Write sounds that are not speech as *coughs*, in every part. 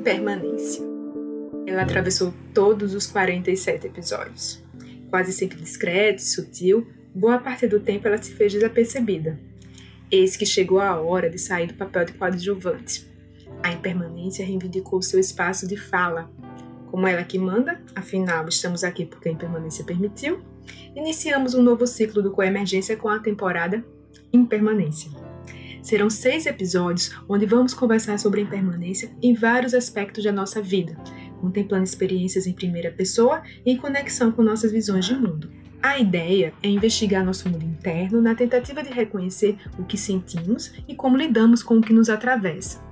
Impermanência. Ela atravessou todos os 47 episódios. Quase sempre discreta e sutil, boa parte do tempo ela se fez desapercebida. Eis que chegou a hora de sair do papel de coadjuvante. A impermanência reivindicou seu espaço de fala. Como ela que manda, afinal estamos aqui porque a impermanência permitiu, iniciamos um novo ciclo do Coemergência com a temporada Impermanência. Serão seis episódios onde vamos conversar sobre a impermanência em vários aspectos da nossa vida, contemplando experiências em primeira pessoa e em conexão com nossas visões de mundo. A ideia é investigar nosso mundo interno na tentativa de reconhecer o que sentimos e como lidamos com o que nos atravessa.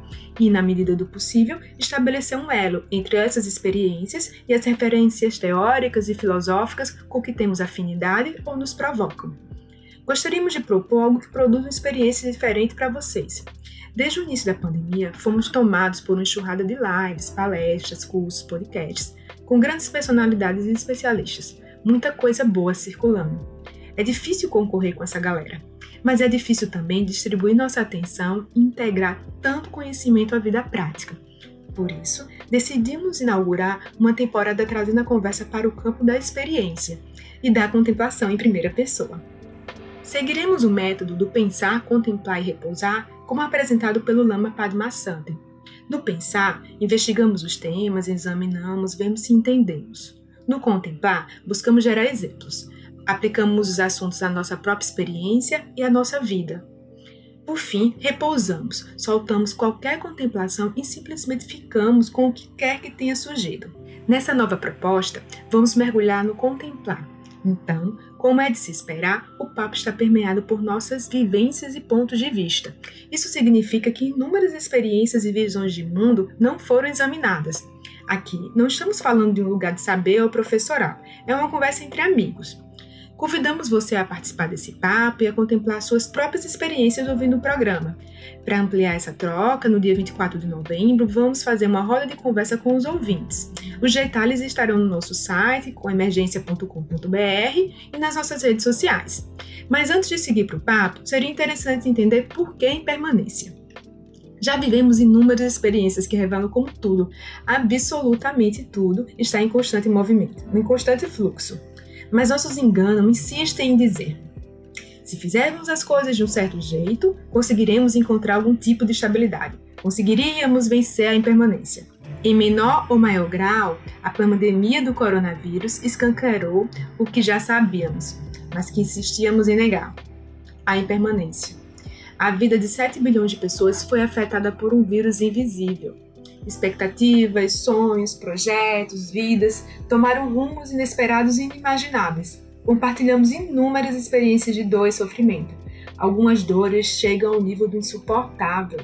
E, na medida do possível, estabelecer um elo entre essas experiências e as referências teóricas e filosóficas com que temos afinidade ou nos provocam. Gostaríamos de propor algo que produza uma experiência diferente para vocês. Desde o início da pandemia, fomos tomados por uma enxurrada de lives, palestras, cursos, podcasts, com grandes personalidades e especialistas. Muita coisa boa circulando. É difícil concorrer com essa galera, mas é difícil também distribuir nossa atenção e integrar tanto conhecimento à vida prática. Por isso, decidimos inaugurar uma temporada trazendo a conversa para o campo da experiência e da contemplação em primeira pessoa. Seguiremos o método do pensar, contemplar e repousar, como apresentado pelo Lama Padmasambhava. No pensar, investigamos os temas, examinamos, vemos se entendemos. No contemplar, buscamos gerar exemplos. Aplicamos os assuntos à nossa própria experiência e à nossa vida. Por fim, repousamos, soltamos qualquer contemplação e simplesmente ficamos com o que quer que tenha surgido. Nessa nova proposta, vamos mergulhar no contemplar. Então, como é de se esperar, o papo está permeado por nossas vivências e pontos de vista. Isso significa que inúmeras experiências e visões de mundo não foram examinadas. Aqui não estamos falando de um lugar de saber ou professoral, é uma conversa entre amigos. Convidamos você a participar desse papo e a contemplar suas próprias experiências ouvindo o programa. Para ampliar essa troca, no dia 24 de novembro, vamos fazer uma roda de conversa com os ouvintes. Os detalhes estarão no nosso site, com emergência.com.br e nas nossas redes sociais. Mas antes de seguir para o papo, seria interessante entender por que impermanência. Já vivemos inúmeras experiências que revelam como tudo, absolutamente tudo, está em constante movimento, em constante fluxo mas nossos enganos insistem em dizer: se fizermos as coisas de um certo jeito, conseguiremos encontrar algum tipo de estabilidade, conseguiríamos vencer a impermanência. Em menor ou maior grau, a pandemia do coronavírus escancarou o que já sabíamos, mas que insistíamos em negar: a impermanência. A vida de 7 bilhões de pessoas foi afetada por um vírus invisível Expectativas, sonhos, projetos, vidas tomaram rumos inesperados e inimagináveis. Compartilhamos inúmeras experiências de dor e sofrimento. Algumas dores chegam ao nível do insuportável.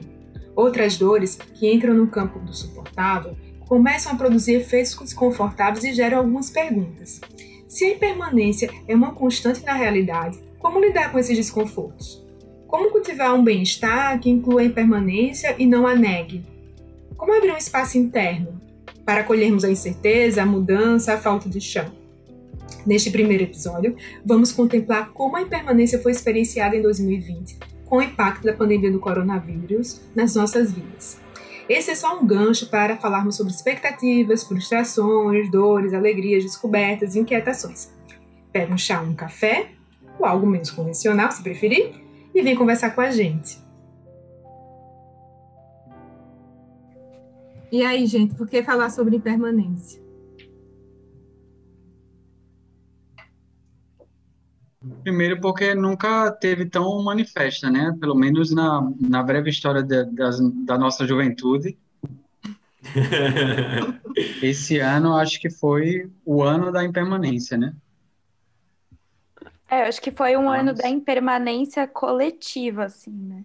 Outras dores, que entram no campo do suportável, começam a produzir efeitos desconfortáveis e geram algumas perguntas. Se a impermanência é uma constante na realidade, como lidar com esses desconfortos? Como cultivar um bem-estar que inclua a impermanência e não a negue? Como abrir um espaço interno para acolhermos a incerteza, a mudança, a falta de chão? Neste primeiro episódio, vamos contemplar como a impermanência foi experienciada em 2020 com o impacto da pandemia do coronavírus nas nossas vidas. Esse é só um gancho para falarmos sobre expectativas, frustrações, dores, alegrias, descobertas e inquietações. Pega um chá, um café, ou algo menos convencional, se preferir, e vem conversar com a gente. E aí, gente, por que falar sobre impermanência? Primeiro, porque nunca teve tão manifesta, né? Pelo menos na, na breve história de, da nossa juventude. *laughs* Esse ano, acho que foi o ano da impermanência, né? É, acho que foi um Nossa. ano da impermanência coletiva, assim, né?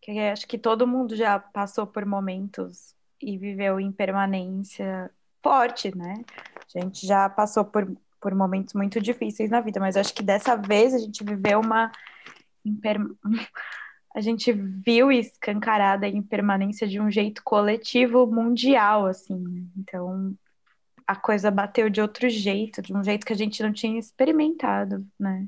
Que acho que todo mundo já passou por momentos e viveu em permanência forte, né? A gente já passou por, por momentos muito difíceis na vida, mas acho que dessa vez a gente viveu uma imper... *laughs* a gente viu escancarada a impermanência de um jeito coletivo mundial, assim. Né? Então a coisa bateu de outro jeito, de um jeito que a gente não tinha experimentado, né?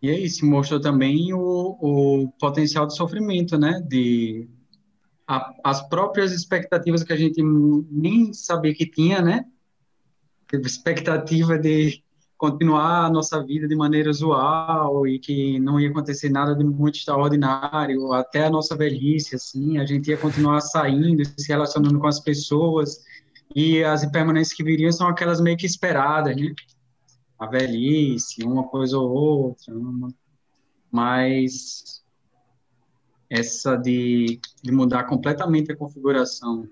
E é isso, mostrou também o, o potencial de sofrimento, né? De a, as próprias expectativas que a gente nem sabia que tinha, né? Expectativa de continuar a nossa vida de maneira usual e que não ia acontecer nada de muito extraordinário até a nossa velhice, assim, a gente ia continuar saindo, se relacionando com as pessoas e as impermanências que viriam são aquelas meio que esperadas, né? A velhice, uma coisa ou outra, uma... mas essa de, de mudar completamente a configuração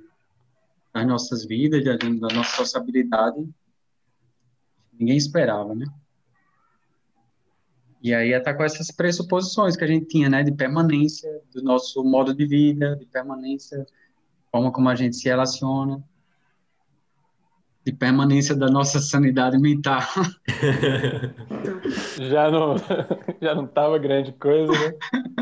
das nossas vidas, da, da nossa sociabilidade, ninguém esperava, né? E aí até com essas pressuposições que a gente tinha, né, de permanência do nosso modo de vida, de permanência, forma como a gente se relaciona, de permanência da nossa sanidade mental. *laughs* já não já não tava grande coisa, né?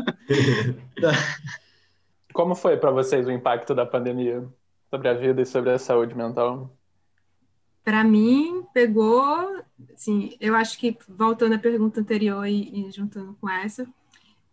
*laughs* *laughs* Como foi para vocês o impacto da pandemia sobre a vida e sobre a saúde mental? Para mim, pegou, assim, eu acho que, voltando à pergunta anterior e, e juntando com essa,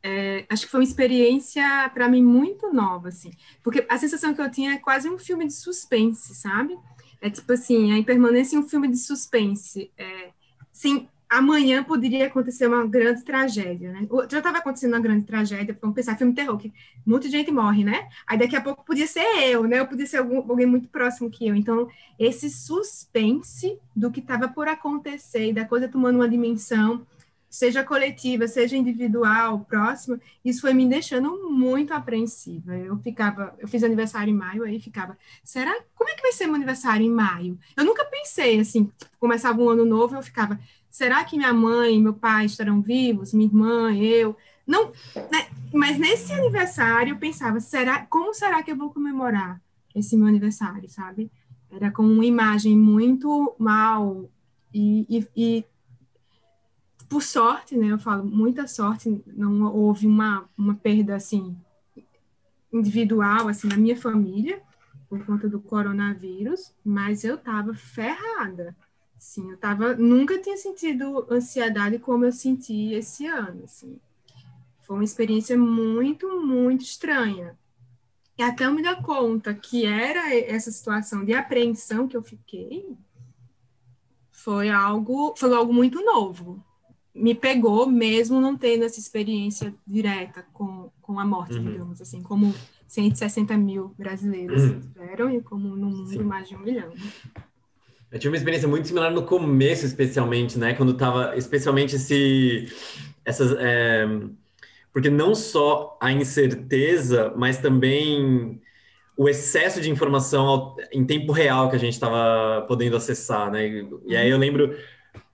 é, acho que foi uma experiência, para mim, muito nova, assim, porque a sensação que eu tinha é quase um filme de suspense, sabe? É tipo assim, a impermanência em um filme de suspense, é, sim, amanhã poderia acontecer uma grande tragédia, né? Já estava acontecendo uma grande tragédia, vamos pensar, filme terror, que muita gente morre, né? Aí daqui a pouco podia ser eu, né? Eu podia ser algum, alguém muito próximo que eu. Então, esse suspense do que estava por acontecer e da coisa tomando uma dimensão, seja coletiva, seja individual, próxima, isso foi me deixando muito apreensiva. Eu ficava, eu fiz aniversário em maio, aí ficava, será, como é que vai ser meu aniversário em maio? Eu nunca pensei assim, começava um ano novo, eu ficava, será que minha mãe meu pai estarão vivos? Minha irmã, eu? Não, né? mas nesse aniversário eu pensava, será, como será que eu vou comemorar esse meu aniversário, sabe? Era com uma imagem muito mal e, e, e por sorte, né? Eu falo muita sorte, não houve uma, uma perda assim individual assim na minha família por conta do coronavírus, mas eu tava ferrada Sim, eu tava, nunca tinha sentido ansiedade como eu senti esse ano, assim. Foi uma experiência muito, muito estranha. E até eu me dar conta que era essa situação de apreensão que eu fiquei, foi algo, foi algo muito novo. Me pegou mesmo não tendo essa experiência direta com, com a morte, uhum. digamos assim, como 160 mil brasileiros uhum. tiveram e como no mundo Sim. mais de um milhão. Eu tive uma experiência muito similar no começo, especialmente, né? Quando tava, especialmente esse, essas, é, porque não só a incerteza, mas também o excesso de informação em tempo real que a gente estava podendo acessar, né? E, e, aí eu lembro,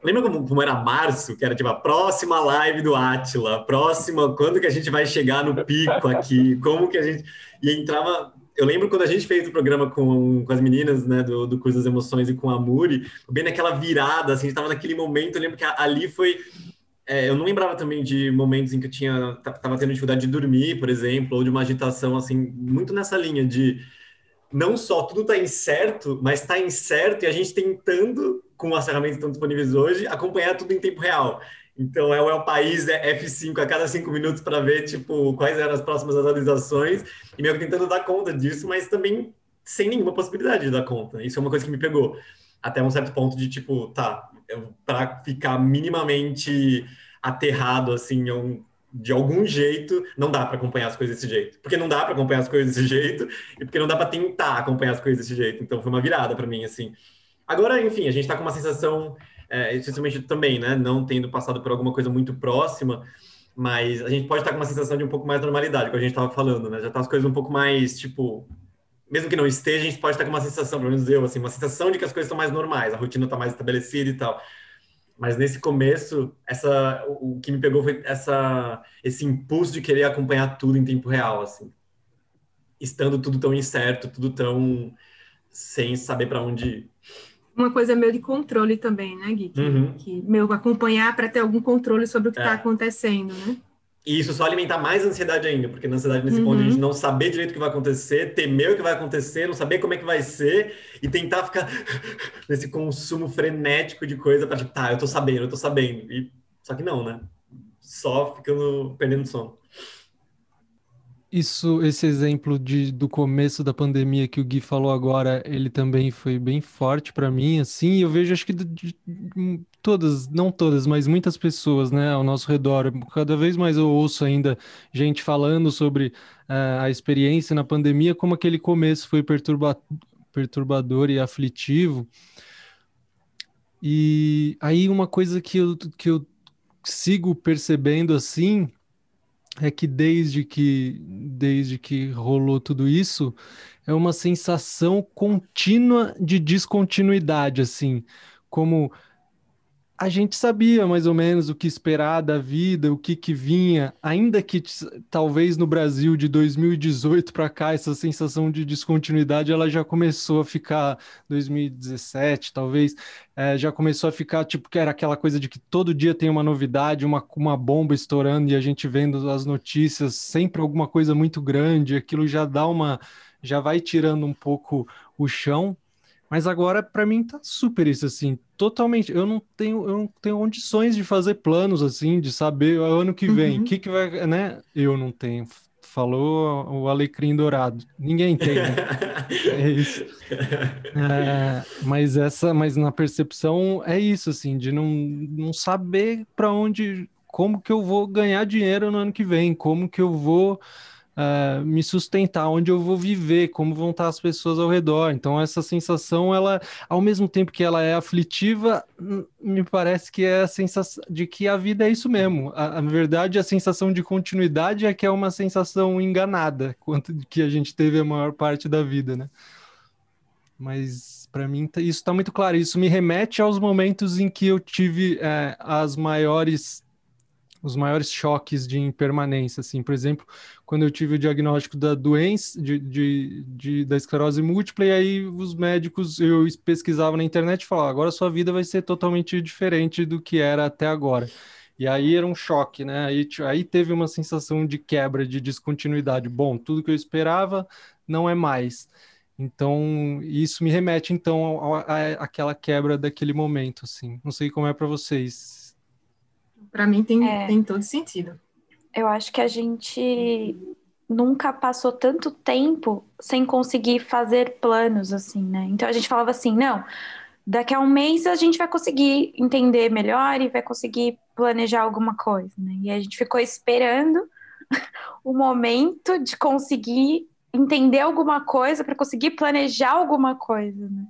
lembra como, como, era março, que era tipo a próxima live do Atila, próxima, quando que a gente vai chegar no pico aqui, como que a gente e entrava eu lembro quando a gente fez o programa com, com as meninas, né, do, do Curso das Emoções e com a Muri, bem naquela virada, assim, a gente tava naquele momento, eu lembro que ali foi... É, eu não lembrava também de momentos em que eu tinha, tava tendo dificuldade de dormir, por exemplo, ou de uma agitação, assim, muito nessa linha de não só tudo tá incerto, mas tá incerto e a gente tentando, com as ferramentas que estão disponíveis hoje, acompanhar tudo em tempo real. Então, é o País é F5 a cada cinco minutos para ver, tipo, quais eram as próximas atualizações, e meio que tentando dar conta disso, mas também sem nenhuma possibilidade de dar conta. Isso é uma coisa que me pegou. Até um certo ponto de, tipo, tá, para ficar minimamente aterrado, assim, de algum jeito, não dá para acompanhar as coisas desse jeito. Porque não dá para acompanhar as coisas desse jeito, e porque não dá para tentar acompanhar as coisas desse jeito. Então, foi uma virada para mim, assim. Agora, enfim, a gente está com uma sensação é, especialmente também, né, não tendo passado por alguma coisa muito próxima, mas a gente pode estar com uma sensação de um pouco mais de normalidade, como a gente estava falando, né, já tá as coisas um pouco mais, tipo, mesmo que não esteja, a gente pode estar com uma sensação, pelo menos eu, assim, uma sensação de que as coisas estão mais normais, a rotina está mais estabelecida e tal. Mas nesse começo, essa, o que me pegou foi essa, esse impulso de querer acompanhar tudo em tempo real, assim. Estando tudo tão incerto, tudo tão sem saber para onde ir uma coisa meio de controle também, né, Gui? Que, uhum. que meu acompanhar para ter algum controle sobre o que está é. acontecendo, né? E isso só alimentar mais ansiedade ainda, porque na ansiedade nesse uhum. ponto a gente não saber direito o que vai acontecer, temer o que vai acontecer, não saber como é que vai ser e tentar ficar *laughs* nesse consumo frenético de coisa para tipo, tá, eu tô sabendo, eu tô sabendo. E só que não, né? Só ficando perdendo sono. Isso, esse exemplo de, do começo da pandemia que o Gui falou agora, ele também foi bem forte para mim, assim, eu vejo acho que de, de, todas, não todas, mas muitas pessoas, né, ao nosso redor, cada vez mais eu ouço ainda gente falando sobre uh, a experiência na pandemia, como aquele começo foi perturba, perturbador e aflitivo. E aí uma coisa que eu, que eu sigo percebendo assim é que desde que desde que rolou tudo isso é uma sensação contínua de descontinuidade assim. Como a gente sabia mais ou menos o que esperar da vida, o que que vinha, ainda que talvez no Brasil de 2018 para cá essa sensação de descontinuidade ela já começou a ficar 2017 talvez é, já começou a ficar tipo que era aquela coisa de que todo dia tem uma novidade, uma, uma bomba estourando e a gente vendo as notícias sempre alguma coisa muito grande, aquilo já dá uma já vai tirando um pouco o chão. Mas agora, para mim, tá super isso, assim, totalmente. Eu não tenho, eu não tenho condições de fazer planos, assim, de saber o ano que vem, o uhum. que, que vai, né? Eu não tenho. Falou o Alecrim Dourado. Ninguém tem, né? *laughs* É isso. É, mas essa, mas na percepção é isso, assim, de não, não saber para onde, como que eu vou ganhar dinheiro no ano que vem, como que eu vou uh, me sustentar, onde eu vou viver, como vão estar as pessoas ao redor. Então, essa sensação, ela, ao mesmo tempo que ela é aflitiva, me parece que é a sensação de que a vida é isso mesmo. A, a verdade, a sensação de continuidade é que é uma sensação enganada, *laughs* quanto que a gente teve a maior parte da vida, né? Mas para mim tá, isso está muito claro. Isso me remete aos momentos em que eu tive é, as maiores os maiores choques de impermanência, assim, por exemplo, quando eu tive o diagnóstico da doença, de, de, de, da esclerose múltipla, e aí os médicos, eu pesquisava na internet e falava, agora sua vida vai ser totalmente diferente do que era até agora. E aí era um choque, né? Aí, aí teve uma sensação de quebra, de descontinuidade. Bom, tudo que eu esperava não é mais. Então, isso me remete, então, àquela quebra daquele momento, assim. Não sei como é para vocês para mim tem, é, tem todo sentido. Eu acho que a gente nunca passou tanto tempo sem conseguir fazer planos assim, né? Então a gente falava assim, não, daqui a um mês a gente vai conseguir entender melhor e vai conseguir planejar alguma coisa, né? E a gente ficou esperando *laughs* o momento de conseguir entender alguma coisa para conseguir planejar alguma coisa, né?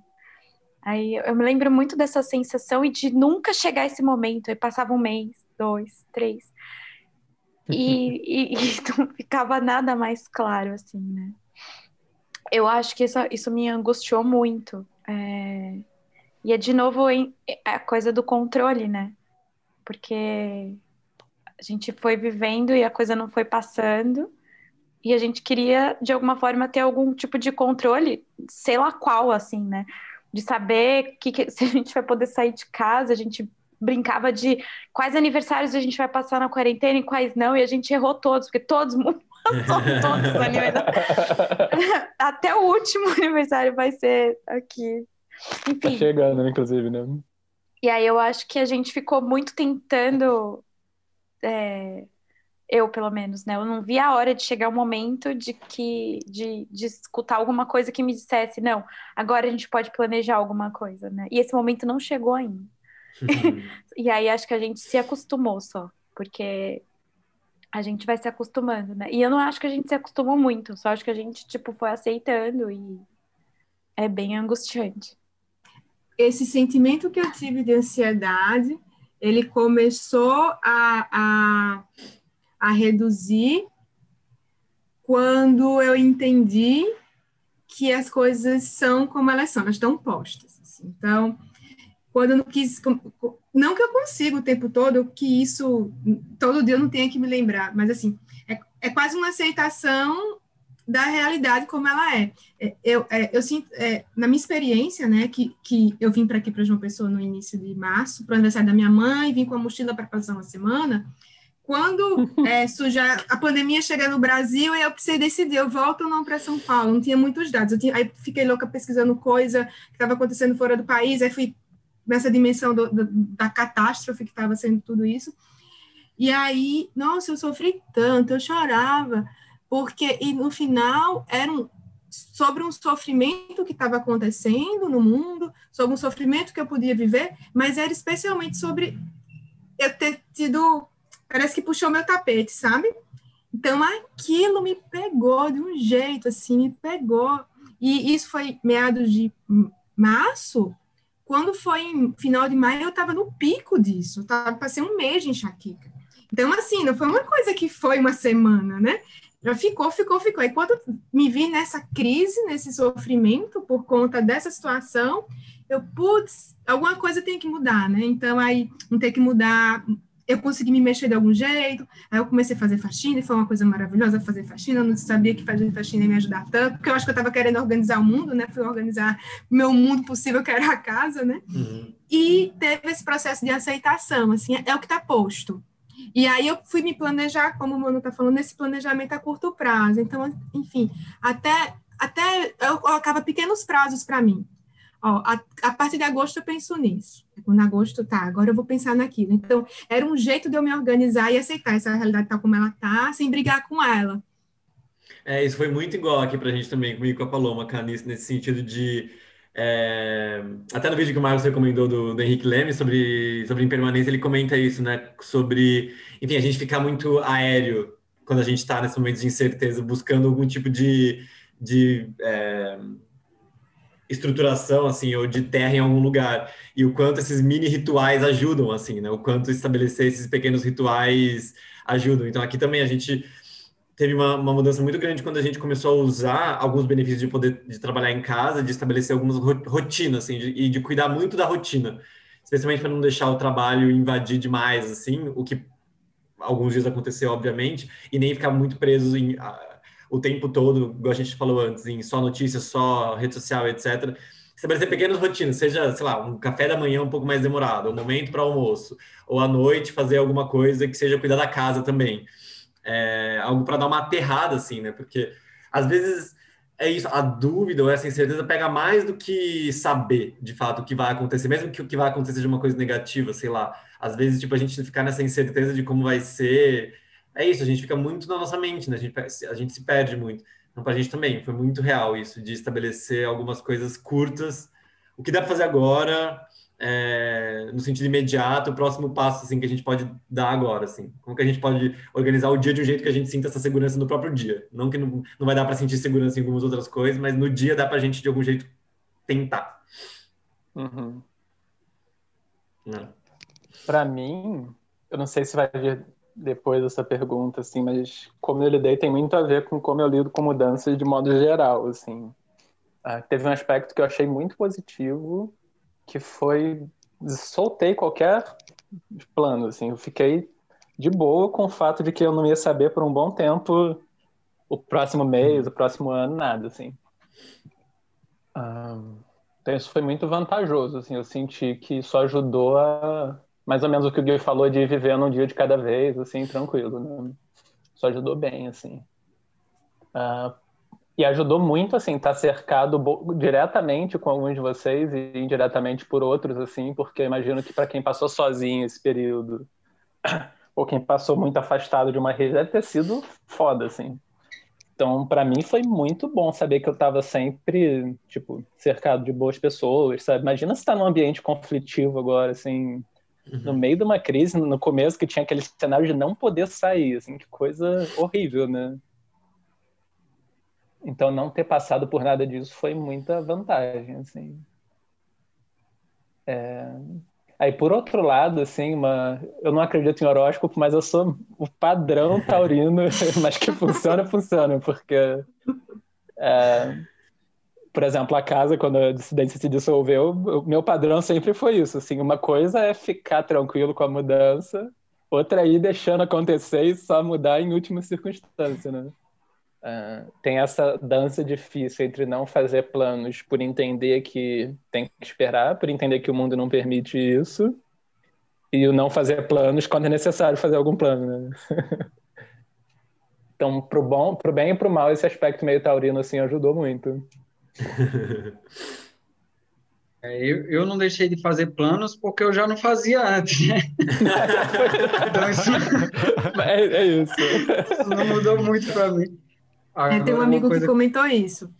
Aí eu me lembro muito dessa sensação e de nunca chegar esse momento. Aí passava um mês, dois, três. E, e, e *laughs* não ficava nada mais claro, assim, né? Eu acho que isso, isso me angustiou muito. É... E é de novo em, a coisa do controle, né? Porque a gente foi vivendo e a coisa não foi passando. E a gente queria, de alguma forma, ter algum tipo de controle, sei lá qual, assim, né? De saber que, que *laughs* se a gente vai poder sair de casa, a gente brincava de quais aniversários a gente vai passar na quarentena e quais não, e a gente errou todos, porque todos *laughs* todos os aniversários. *laughs* Até o último aniversário vai ser aqui. Enfim. Tá chegando, inclusive, né? E aí eu acho que a gente ficou muito tentando. É, eu, pelo menos, né? Eu não vi a hora de chegar o momento de que de, de escutar alguma coisa que me dissesse, não, agora a gente pode planejar alguma coisa, né? E esse momento não chegou ainda. *laughs* e aí acho que a gente se acostumou só, porque a gente vai se acostumando, né? E eu não acho que a gente se acostumou muito, só acho que a gente, tipo, foi aceitando e é bem angustiante. Esse sentimento que eu tive de ansiedade, ele começou a, a, a reduzir quando eu entendi que as coisas são como elas são, elas estão postas. Assim. Então, quando eu não quis. Não que eu consiga o tempo todo, que isso. Todo dia eu não tenha que me lembrar, mas assim, é, é quase uma aceitação da realidade como ela é. é eu, é, eu sinto, é, na minha experiência, né, que, que eu vim para aqui para João Pessoa no início de março, para o aniversário da minha mãe, vim com a mochila para passar uma semana. Quando *laughs* é, suja, a pandemia chega no Brasil, eu precisei decidir, eu volto ou não para São Paulo, não tinha muitos dados. Tinha, aí fiquei louca pesquisando coisa que estava acontecendo fora do país, aí fui nessa dimensão do, do, da catástrofe que estava sendo tudo isso. E aí, nossa, eu sofri tanto, eu chorava, porque e no final era um, sobre um sofrimento que estava acontecendo no mundo, sobre um sofrimento que eu podia viver, mas era especialmente sobre eu ter tido, parece que puxou meu tapete, sabe? Então aquilo me pegou de um jeito assim, me pegou. E isso foi meados de março, quando foi em final de maio, eu estava no pico disso, eu tava, passei um mês de enxaqueca. Então, assim, não foi uma coisa que foi uma semana, né? Já ficou, ficou, ficou. E quando me vi nessa crise, nesse sofrimento por conta dessa situação, eu, putz, alguma coisa tem que mudar, né? Então, aí, não tem que mudar, eu consegui me mexer de algum jeito, aí eu comecei a fazer faxina, e foi uma coisa maravilhosa fazer faxina, eu não sabia que fazer faxina ia me ajudar tanto, porque eu acho que eu estava querendo organizar o mundo, né? Fui organizar meu mundo possível, *laughs* que era a casa, né? Uhum. E teve esse processo de aceitação, assim, é o que está posto. E aí eu fui me planejar, como o Mano está falando, nesse planejamento a curto prazo. Então, enfim, até, até eu colocava pequenos prazos para mim. Ó, a, a, partir de agosto eu penso nisso. Quando agosto tá, agora eu vou pensar naquilo. Então, era um jeito de eu me organizar e aceitar essa realidade tal como ela tá, sem brigar com ela. É, isso foi muito igual aqui pra gente também, comigo com a Paloma, cara, nesse sentido de é, até no vídeo que o Marcos recomendou do, do, Henrique Leme sobre, sobre impermanência, ele comenta isso, né? Sobre, enfim, a gente ficar muito aéreo quando a gente está nesse momento de incerteza, buscando algum tipo de, de é, estruturação, assim, ou de terra em algum lugar. E o quanto esses mini rituais ajudam, assim, né? O quanto estabelecer esses pequenos rituais ajudam. Então, aqui também a gente teve uma, uma, mudança muito grande quando a gente começou a usar alguns benefícios de poder de trabalhar em casa, de estabelecer algumas rotinas, assim, de, e de cuidar muito da rotina, especialmente para não deixar o trabalho invadir demais, assim, o que alguns dias aconteceu, obviamente, e nem ficar muito preso em, o tempo todo, igual a gente falou antes, em só notícias, só rede social, etc. Estabelecer pequenas rotinas, seja, sei lá, um café da manhã um pouco mais demorado, um momento para almoço, ou à noite fazer alguma coisa que seja cuidar da casa também é, algo para dar uma aterrada, assim, né? Porque às vezes é isso, a dúvida ou essa incerteza pega mais do que saber de fato o que vai acontecer, mesmo que o que vai acontecer seja uma coisa negativa, sei lá. Às vezes, tipo, a gente ficar nessa incerteza de como vai ser. É isso, a gente fica muito na nossa mente, né? A gente, a gente se perde muito. Então, para a gente também, foi muito real isso, de estabelecer algumas coisas curtas. O que dá para fazer agora, é, no sentido imediato, o próximo passo assim que a gente pode dar agora, assim, como que a gente pode organizar o dia de um jeito que a gente sinta essa segurança no próprio dia, não que não, não vai dar para sentir segurança em algumas outras coisas, mas no dia dá para a gente de algum jeito tentar. Uhum. É. Para mim, eu não sei se vai vir depois dessa pergunta, assim, mas como eu lidei tem muito a ver com como eu lido com mudanças de modo geral, assim. Ah, teve um aspecto que eu achei muito positivo que foi soltei qualquer plano, assim, eu fiquei de boa com o fato de que eu não ia saber por um bom tempo o próximo mês, o próximo ano, nada, assim. então isso foi muito vantajoso, assim, eu senti que isso ajudou a mais ou menos o que o Gui falou de viver num dia de cada vez, assim, tranquilo, né? Isso ajudou bem, assim. Uh, e ajudou muito, assim, estar tá cercado diretamente com alguns de vocês e indiretamente por outros, assim, porque imagino que para quem passou sozinho esse período, *coughs* ou quem passou muito afastado de uma rede, deve ter sido foda, assim. Então, para mim foi muito bom saber que eu estava sempre, tipo, cercado de boas pessoas, sabe? Imagina se tá num ambiente conflitivo agora, assim, uhum. no meio de uma crise, no começo que tinha aquele cenário de não poder sair, assim, que coisa horrível, né? Então, não ter passado por nada disso foi muita vantagem, assim. É... Aí, por outro lado, assim, uma... eu não acredito em horóscopo, mas eu sou o padrão taurino, *laughs* mas que funciona, funciona, porque, é... por exemplo, a casa, quando a dissidência se dissolveu, o meu padrão sempre foi isso, assim, uma coisa é ficar tranquilo com a mudança, outra é ir deixando acontecer e só mudar em última circunstância, né? Uh, tem essa dança difícil entre não fazer planos por entender que tem que esperar, por entender que o mundo não permite isso, e o não fazer planos quando é necessário fazer algum plano. Né? *laughs* então, pro bom, pro bem e pro mal, esse aspecto meio taurino assim ajudou muito. É, eu, eu não deixei de fazer planos porque eu já não fazia antes, né? então, isso... *laughs* É, é isso. isso não mudou muito para mim. É, tem um amigo que comentou isso,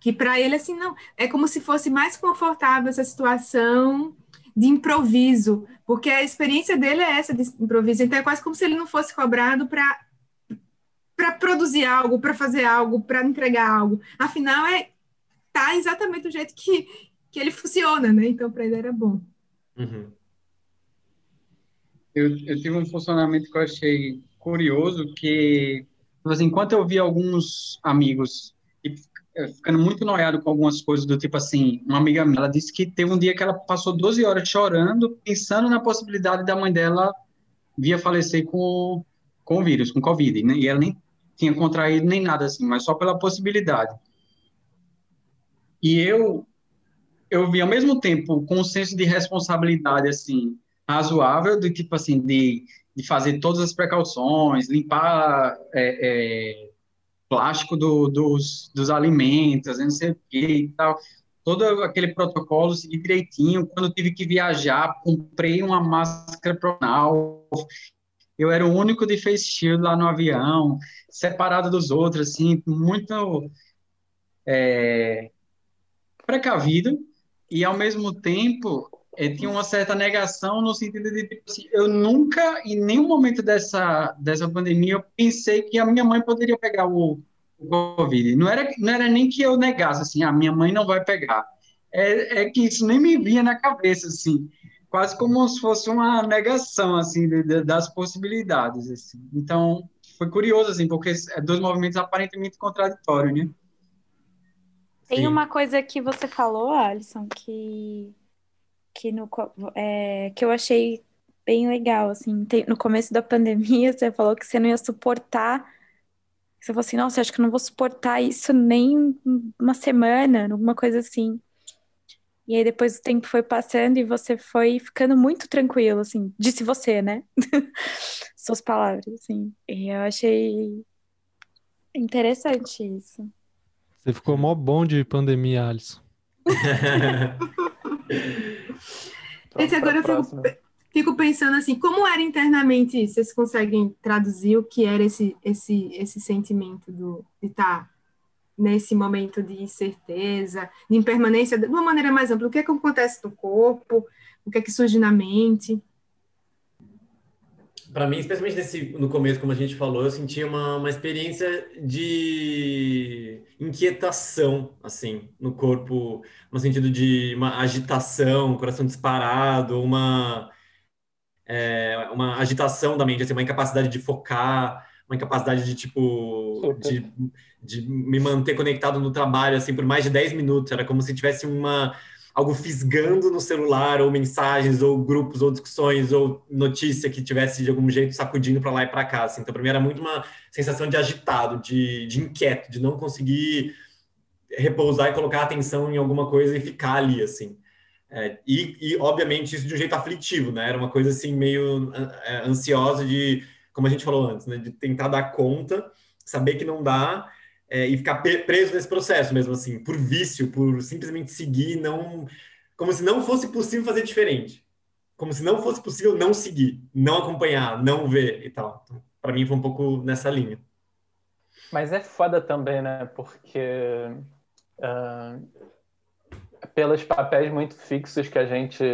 que para ele assim não, é como se fosse mais confortável essa situação de improviso, porque a experiência dele é essa de improviso, então é quase como se ele não fosse cobrado para para produzir algo, para fazer algo, para entregar algo. Afinal é tá exatamente do jeito que que ele funciona, né? Então para ele era bom. Uhum. Eu, eu tive um funcionamento que eu achei curioso que Tipo assim, enquanto eu vi alguns amigos eh, ficando muito noiado com algumas coisas do tipo assim, uma amiga minha, ela disse que teve um dia que ela passou 12 horas chorando, pensando na possibilidade da mãe dela via falecer com, com o vírus, com Covid, né? E ela nem tinha contraído nem nada assim, mas só pela possibilidade. E eu eu vi ao mesmo tempo com um senso de responsabilidade assim razoável do tipo assim de de fazer todas as precauções, limpar é, é, plástico do, dos, dos alimentos, não sei o que e tal. Todo aquele protocolo, segui direitinho. Quando tive que viajar, comprei uma máscara profissional. Eu era o único de face shield lá no avião, separado dos outros, assim, muito é, precavido. E, ao mesmo tempo, é, tinha uma certa negação no sentido de, tipo assim, eu nunca, em nenhum momento dessa, dessa pandemia, eu pensei que a minha mãe poderia pegar o, o Covid. Não era, não era nem que eu negasse, assim, a ah, minha mãe não vai pegar. É, é que isso nem me vinha na cabeça, assim, quase como se fosse uma negação, assim, de, de, das possibilidades, assim. Então, foi curioso, assim, porque é dois movimentos aparentemente contraditórios, né? Tem Sim. uma coisa que você falou, Alisson, que que, no, é, que eu achei bem legal, assim, tem, no começo da pandemia *laughs* você falou que você não ia suportar, você falou assim, nossa, acho que eu não vou suportar isso nem uma semana, alguma coisa assim. E aí depois o tempo foi passando e você foi ficando muito tranquilo, assim, disse você, né? *laughs* Suas palavras, assim. E eu achei interessante isso. Você ficou mó bom de pandemia, Alisson. *laughs* Gente, agora eu fico, fico, pensando assim, como era internamente isso? Vocês conseguem traduzir o que era esse, esse, esse sentimento do, de estar nesse momento de incerteza, de impermanência, de uma maneira mais ampla? O que é que acontece no corpo? O que é que surge na mente? Para mim, especialmente nesse, no começo, como a gente falou, eu senti uma, uma experiência de inquietação, assim, no corpo, no sentido de uma agitação, coração disparado, uma, é, uma agitação da mente, assim, uma incapacidade de focar, uma incapacidade de, tipo, de, de me manter conectado no trabalho, assim, por mais de 10 minutos. Era como se tivesse uma algo fisgando no celular, ou mensagens, ou grupos, ou discussões, ou notícia que tivesse de algum jeito sacudindo para lá e para cá. Assim. Então, para mim, era muito uma sensação de agitado, de, de inquieto, de não conseguir repousar e colocar atenção em alguma coisa e ficar ali, assim. É, e, e, obviamente, isso de um jeito aflitivo, né? Era uma coisa, assim, meio é, ansiosa de, como a gente falou antes, né? De tentar dar conta, saber que não dá é, e ficar preso nesse processo mesmo, assim, por vício, por simplesmente seguir, não, como se não fosse possível fazer diferente, como se não fosse possível não seguir, não acompanhar, não ver e tal. Então, para mim foi um pouco nessa linha. Mas é foda também, né? Porque uh, pelos papéis muito fixos que a gente,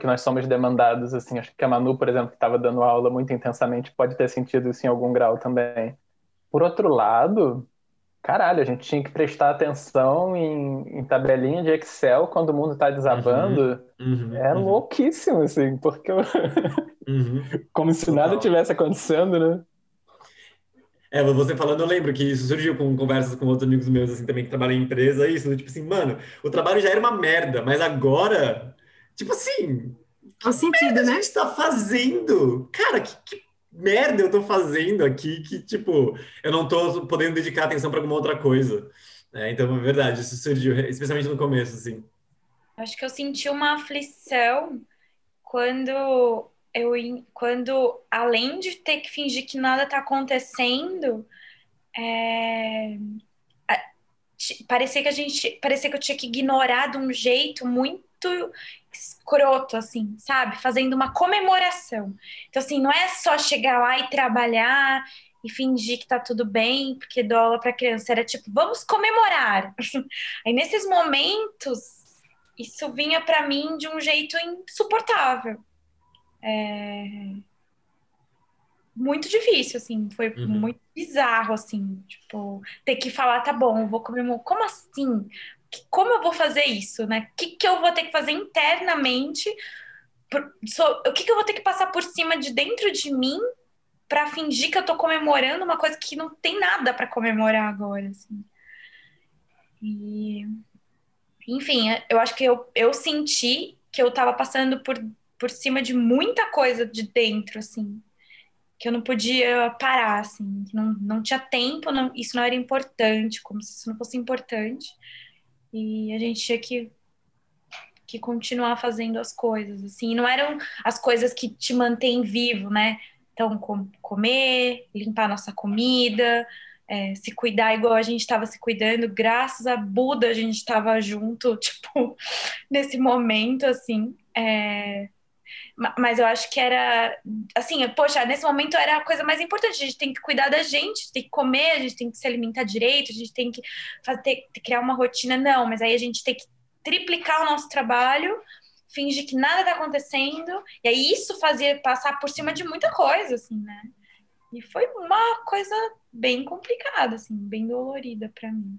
que nós somos demandados, assim, acho que a Manu, por exemplo, que estava dando aula muito intensamente, pode ter sentido isso em algum grau também. Por outro lado, caralho, a gente tinha que prestar atenção em, em tabelinha de Excel quando o mundo está desabando. Uhum, uhum, é uhum. louquíssimo, assim, porque eu... Uhum. *laughs* como se Total. nada tivesse acontecendo, né? É, você falando, eu lembro que isso surgiu com conversas com outros amigos meus, assim, também que trabalham em empresa, isso, tipo assim, mano, o trabalho já era uma merda, mas agora, tipo assim, o sentido, né? a gente tá fazendo? Cara, que, que merda eu tô fazendo aqui que, tipo, eu não tô podendo dedicar atenção para alguma outra coisa. É, então, é verdade, isso surgiu, especialmente no começo, assim. Acho que eu senti uma aflição quando eu, quando, além de ter que fingir que nada tá acontecendo, é, parecia que a gente, parecia que eu tinha que ignorar de um jeito muito escroto, assim, sabe? Fazendo uma comemoração. Então, assim, não é só chegar lá e trabalhar e fingir que tá tudo bem, porque dou aula para criança. Era tipo, vamos comemorar. *laughs* Aí nesses momentos, isso vinha para mim de um jeito insuportável. É... Muito difícil, assim, foi uhum. muito bizarro, assim, tipo, ter que falar, tá bom, vou comemorar. Como assim? Como eu vou fazer isso, né? O que, que eu vou ter que fazer internamente? Por... o que, que eu vou ter que passar por cima de dentro de mim para fingir que eu tô comemorando uma coisa que não tem nada para comemorar agora, assim. E enfim, eu acho que eu, eu senti que eu tava passando por, por cima de muita coisa de dentro, assim, que eu não podia parar, assim, que não, não tinha tempo, não, isso não era importante, como se isso não fosse importante. E a gente tinha que, que continuar fazendo as coisas, assim, não eram as coisas que te mantêm vivo, né? Então, com, comer, limpar nossa comida, é, se cuidar igual a gente estava se cuidando, graças a Buda a gente estava junto, *laughs* tipo, nesse momento, assim. É, mas eu acho que era assim, poxa, nesse momento era a coisa mais importante. A gente tem que cuidar da gente, tem que comer, a gente tem que se alimentar direito, a gente tem que fazer, criar uma rotina, não, mas aí a gente tem que triplicar o nosso trabalho finge que nada tá acontecendo, e aí isso fazia passar por cima de muita coisa, assim, né? E foi uma coisa bem complicada, assim, bem dolorida para mim.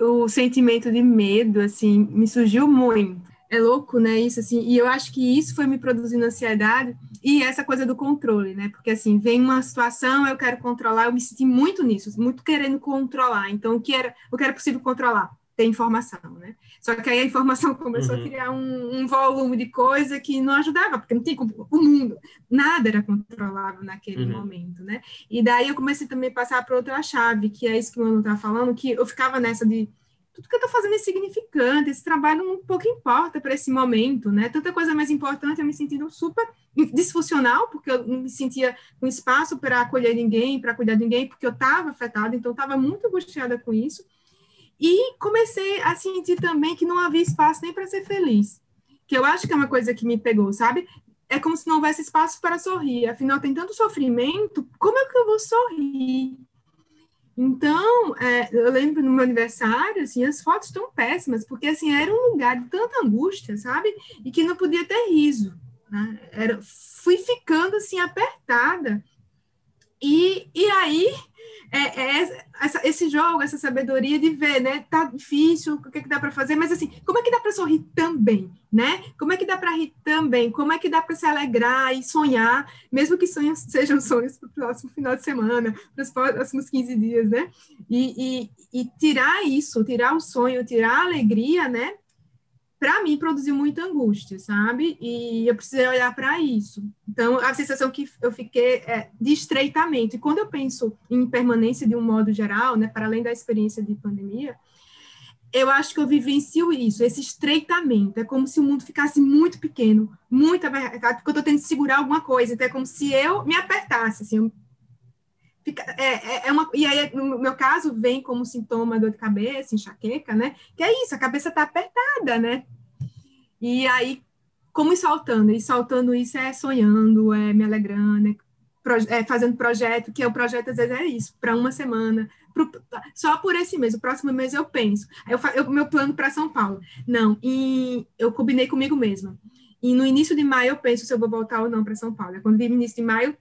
O sentimento de medo, assim, me surgiu muito. É louco, né, isso, assim, e eu acho que isso foi me produzindo ansiedade e essa coisa do controle, né, porque, assim, vem uma situação, eu quero controlar, eu me senti muito nisso, muito querendo controlar, então, o que era, o que era possível controlar? ter informação, né? Só que aí a informação *laughs* começou uhum. a criar um, um, volume de coisa que não ajudava, porque não tinha como, o mundo, nada era controlável naquele uhum. momento, né? E daí eu comecei também a passar para outra chave, que é isso que o Mano está falando, que eu ficava nessa de tudo que eu estou fazendo é significante, esse trabalho um pouco importa para esse momento, né? Tanta coisa mais importante, eu me sentindo super disfuncional, porque eu não me sentia com espaço para acolher ninguém, para cuidar de ninguém, porque eu estava afetada, então estava muito angustiada com isso. E comecei a sentir também que não havia espaço nem para ser feliz, que eu acho que é uma coisa que me pegou, sabe? É como se não houvesse espaço para sorrir. Afinal, tem tanto sofrimento, como é que eu vou sorrir? Então, é, eu lembro no meu aniversário, assim, as fotos estão péssimas, porque, assim, era um lugar de tanta angústia, sabe? E que não podia ter riso. Né? Era, fui ficando, assim, apertada. E, e aí, é, é essa, esse jogo, essa sabedoria de ver, né? Tá difícil, o que, é que dá para fazer, mas assim, como é que dá para sorrir também, né? Como é que dá para rir também? Como é que dá para se alegrar e sonhar, mesmo que sonhos *laughs* sejam sonhos para o próximo final de semana, para os próximos 15 dias, né? E, e, e tirar isso, tirar o sonho, tirar a alegria, né? Para mim produziu muita angústia, sabe? E eu precisei olhar para isso. Então, a sensação que eu fiquei é de estreitamento. E quando eu penso em permanência de um modo geral, né, para além da experiência de pandemia, eu acho que eu vivencio isso, esse estreitamento. É como se o mundo ficasse muito pequeno, muito apertado, porque eu estou tendo que segurar alguma coisa. Então, é como se eu me apertasse, assim, Fica, é, é, é, uma, e aí, no meu caso, vem como sintoma dor de cabeça, enxaqueca, né? Que é isso, a cabeça tá apertada, né? E aí, como ir saltando? E saltando isso é sonhando, é me alegrando, é, é fazendo projeto, que é o projeto às vezes é isso, para uma semana, pro, só por esse mês, o próximo mês eu penso. Aí eu, eu meu plano para São Paulo. Não, e eu combinei comigo mesma. E no início de maio eu penso se eu vou voltar ou não para São Paulo. Quando vi início de maio,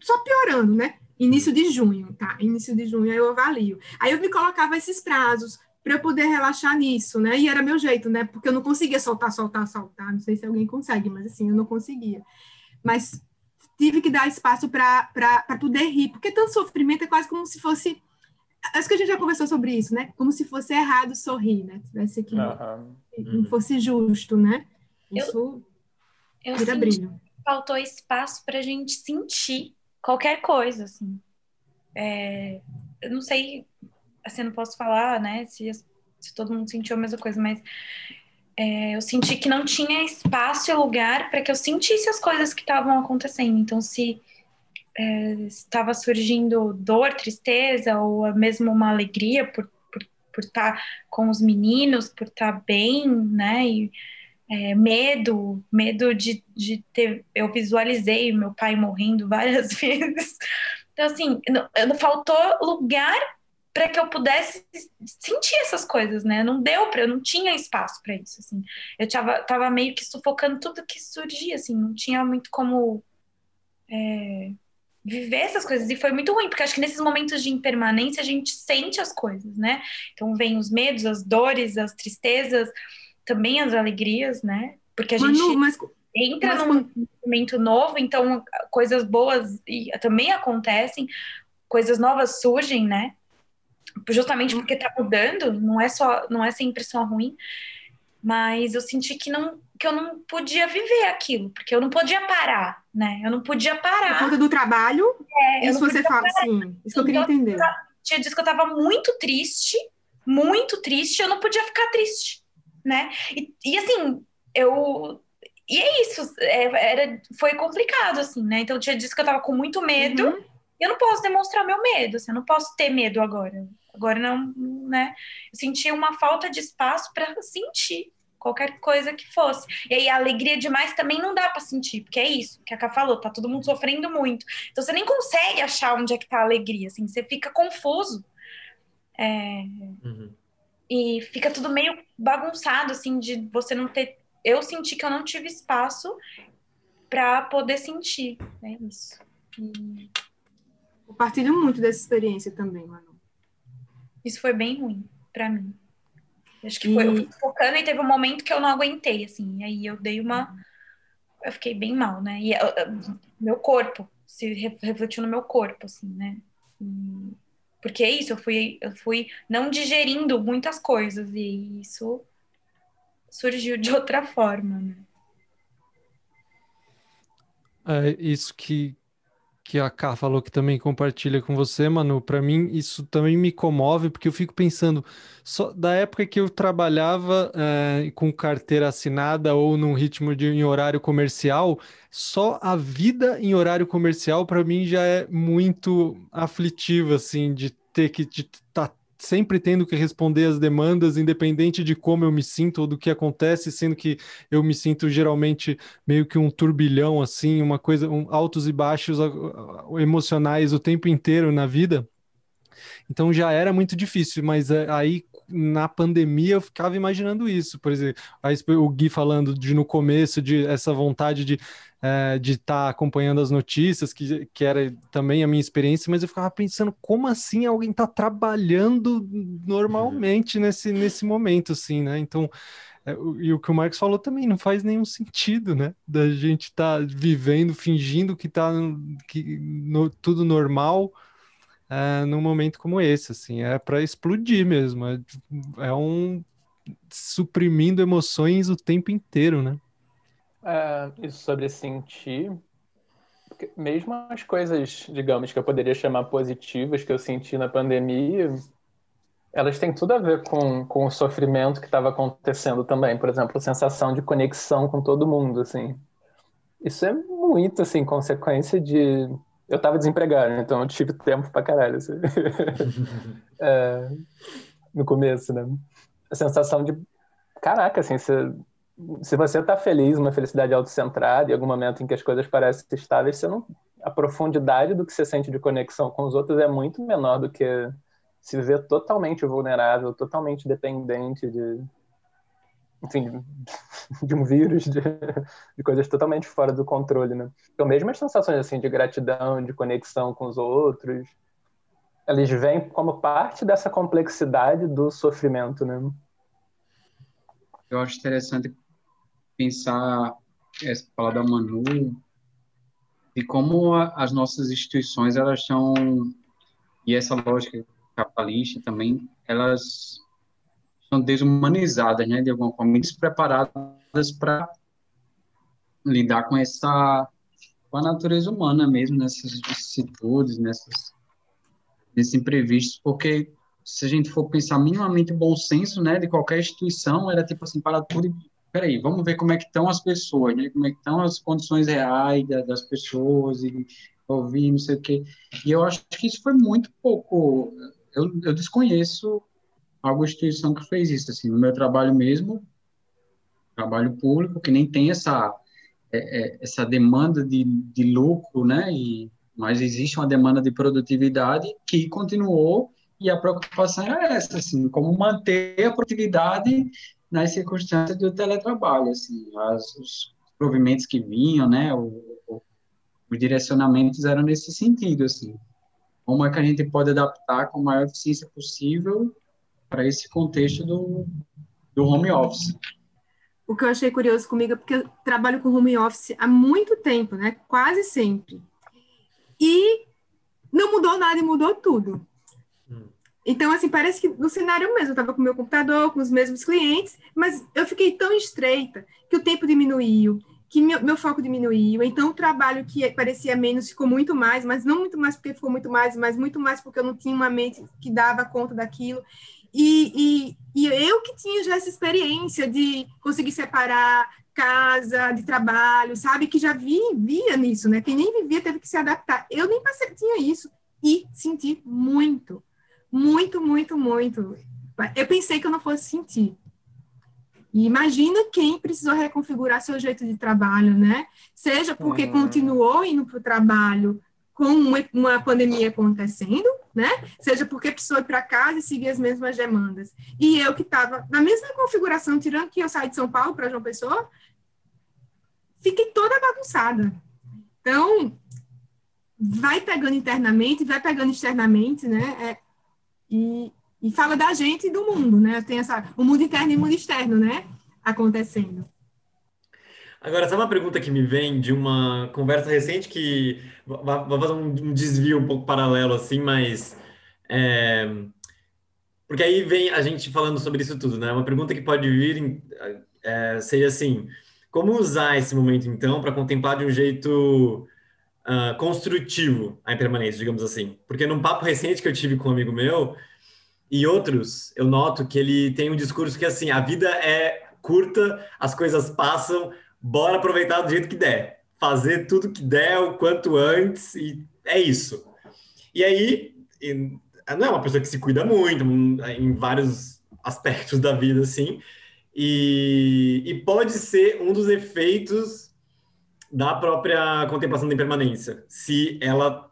só piorando, né? Início de junho, tá? Início de junho eu avalio. Aí eu me colocava esses prazos para eu poder relaxar nisso, né? E era meu jeito, né? Porque eu não conseguia soltar, soltar, soltar. Não sei se alguém consegue, mas assim, eu não conseguia. Mas tive que dar espaço para poder rir, porque tanto sofrimento é quase como se fosse. Acho que a gente já conversou sobre isso, né? Como se fosse errado sorrir, né? Tivesse que uhum. não fosse justo, né? Isso eu, eu vira brilho. Faltou espaço para a gente sentir qualquer coisa, assim. É, eu não sei, assim, não posso falar, né, se, se todo mundo sentiu a mesma coisa, mas é, eu senti que não tinha espaço e lugar para que eu sentisse as coisas que estavam acontecendo. Então, se é, estava surgindo dor, tristeza, ou mesmo uma alegria por, por, por estar tá com os meninos, por estar tá bem, né, e, é, medo, medo de, de ter. Eu visualizei meu pai morrendo várias *laughs* vezes. Então, assim, não, faltou lugar para que eu pudesse sentir essas coisas, né? Não deu para, eu não tinha espaço para isso, assim. Eu tava, tava meio que sufocando tudo que surgia, assim, não tinha muito como é, viver essas coisas. E foi muito ruim, porque acho que nesses momentos de impermanência a gente sente as coisas, né? Então vem os medos, as dores, as tristezas, também as alegrias, né? Porque a gente mas, entra mas, num momento novo, então coisas boas também acontecem, coisas novas surgem, né? Justamente porque tá mudando, não é só, não é sempre só ruim, mas eu senti que não que eu não podia viver aquilo, porque eu não podia parar, né? Eu não podia parar. Por conta do trabalho? É, isso você fala, sim. Isso que eu queria então, entender. Tinha dias que eu estava muito triste, muito triste, eu não podia ficar triste, né? E, e assim, eu e é isso, é, era, foi complicado, assim, né? Então tinha dias que eu tava com muito medo, uhum. e eu não posso demonstrar meu medo, assim, eu não posso ter medo agora. Agora não, né? Eu sentia uma falta de espaço para sentir qualquer coisa que fosse. E aí a alegria demais também não dá para sentir, porque é isso que a Ká falou, tá todo mundo sofrendo muito. Então você nem consegue achar onde é que tá a alegria, assim, você fica confuso. É... Uhum. E fica tudo meio bagunçado, assim, de você não ter. Eu senti que eu não tive espaço para poder sentir, né? Isso. E... Compartilho muito dessa experiência também, Manu. Isso foi bem ruim para mim. Acho que foi, eu fui focando e teve um momento que eu não aguentei, assim, e aí eu dei uma. Eu fiquei bem mal, né? E eu, meu corpo se refletiu no meu corpo, assim, né? E, porque é isso, eu fui, eu fui não digerindo muitas coisas e isso surgiu de *laughs* outra forma, né? É isso que, que a Ká falou que também compartilha com você, Manu, para mim isso também me comove, porque eu fico pensando, só da época que eu trabalhava é, com carteira assinada ou num ritmo de em horário comercial, só a vida em horário comercial para mim já é muito aflitiva, assim, de ter que estar tá sempre tendo que responder as demandas, independente de como eu me sinto ou do que acontece, sendo que eu me sinto geralmente meio que um turbilhão, assim, uma coisa, um, altos e baixos emocionais o tempo inteiro na vida. Então já era muito difícil, mas eh, aí na pandemia eu ficava imaginando isso, por exemplo, o Gui falando de no começo de essa vontade de é, de estar tá acompanhando as notícias, que, que era também a minha experiência, mas eu ficava pensando como assim alguém está trabalhando normalmente nesse, nesse momento, assim, né? Então, é, e o que o Marcos falou também não faz nenhum sentido, né? Da gente estar tá vivendo, fingindo que está que, no, tudo normal é, num momento como esse, assim, é para explodir mesmo, é, é um suprimindo emoções o tempo inteiro, né? É, isso sobre sentir, mesmo as coisas, digamos, que eu poderia chamar positivas que eu senti na pandemia, elas têm tudo a ver com, com o sofrimento que estava acontecendo também. Por exemplo, a sensação de conexão com todo mundo, assim. Isso é muito, assim, consequência de eu estava desempregado, então eu tive tempo pra caralho. Assim. *laughs* é, no começo, né? A sensação de. Caraca, assim, se, se você tá feliz, uma felicidade autocentrada, em algum momento em que as coisas parecem estáveis, você não. A profundidade do que você sente de conexão com os outros é muito menor do que se ver totalmente vulnerável, totalmente dependente de, enfim, de um vírus, de, de, coisas totalmente fora do controle, né? Então, mesmo as sensações, assim, de gratidão, de conexão com os outros, eles vêm como parte dessa complexidade do sofrimento, né? Eu acho interessante pensar essa palavra da Manu e como a, as nossas instituições, elas estão, e essa lógica capitalista também, elas são desumanizadas, né, de alguma forma, despreparadas para lidar com essa com a natureza humana mesmo nessas vicissitudes, nessas nesses imprevistos, porque se a gente for pensar minimamente bom senso, né, de qualquer instituição, era tipo assim, para tudo e peraí, vamos ver como é que estão as pessoas, né, como é que estão as condições reais das pessoas e ouvir, não sei o quê. E eu acho que isso foi muito pouco, eu, eu desconheço alguma instituição que fez isso, assim, no meu trabalho mesmo, trabalho público, que nem tem essa, é, é, essa demanda de, de lucro, né, e, mas existe uma demanda de produtividade que continuou e a preocupação era essa, assim, como manter a produtividade nas circunstâncias do teletrabalho, assim, as, os provimentos que vinham, né, o, o, os direcionamentos eram nesse sentido, assim, como é que a gente pode adaptar com a maior eficiência possível para esse contexto do, do home office. O que eu achei curioso comigo é porque eu trabalho com home office há muito tempo, né, quase sempre, e não mudou nada e mudou tudo. Então, assim, parece que no cenário mesmo, eu estava com o meu computador, com os mesmos clientes, mas eu fiquei tão estreita que o tempo diminuiu, que meu, meu foco diminuiu. Então, o trabalho que parecia menos ficou muito mais, mas não muito mais porque ficou muito mais, mas muito mais porque eu não tinha uma mente que dava conta daquilo. E, e, e eu que tinha já essa experiência de conseguir separar casa, de trabalho, sabe? Que já vivia nisso, né? Quem nem vivia teve que se adaptar. Eu nem passei, tinha isso. E senti muito muito, muito, muito. Eu pensei que eu não fosse sentir. E imagina quem precisou reconfigurar seu jeito de trabalho, né? Seja porque uhum. continuou indo para o trabalho com uma, uma, pandemia acontecendo, né? Seja porque precisou ir para casa e seguir as mesmas demandas. E eu que estava na mesma configuração, tirando que eu saí de São Paulo para João Pessoa, fiquei toda bagunçada. Então, vai pegando internamente, vai pegando externamente, né? É, e, e fala da gente e do mundo, né? Tem essa, o mundo interno e o mundo externo, né? Acontecendo. Agora, sabe uma pergunta que me vem de uma conversa recente que vai fazer um desvio um pouco paralelo, assim, mas. É... Porque aí vem a gente falando sobre isso tudo, né? Uma pergunta que pode vir é, seria assim: como usar esse momento, então, para contemplar de um jeito uh, construtivo a impermanência, digamos assim. Porque num papo recente que eu tive com um amigo meu e outros, eu noto que ele tem um discurso que assim, a vida é curta, as coisas passam, bora aproveitar do jeito que der. Fazer tudo que der o quanto antes e é isso. E aí, não é uma pessoa que se cuida muito em vários aspectos da vida, assim, e, e pode ser um dos efeitos da própria contemplação da impermanência. Se ela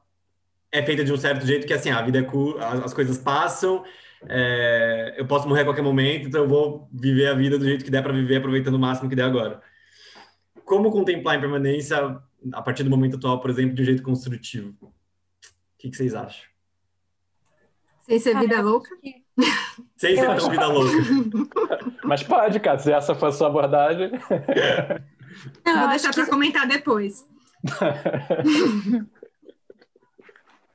é feita de um certo jeito que assim, a vida é cool, as coisas passam, é, eu posso morrer a qualquer momento, então eu vou viver a vida do jeito que der para viver, aproveitando o máximo que der agora. Como contemplar a impermanência a partir do momento atual, por exemplo, de um jeito construtivo? O que, que vocês acham? Sem ser vida louca? *laughs* Sem ser tão vida louca. *laughs* Mas pode, cara, se essa for a sua abordagem. Não, vou deixar para que... comentar depois. *laughs*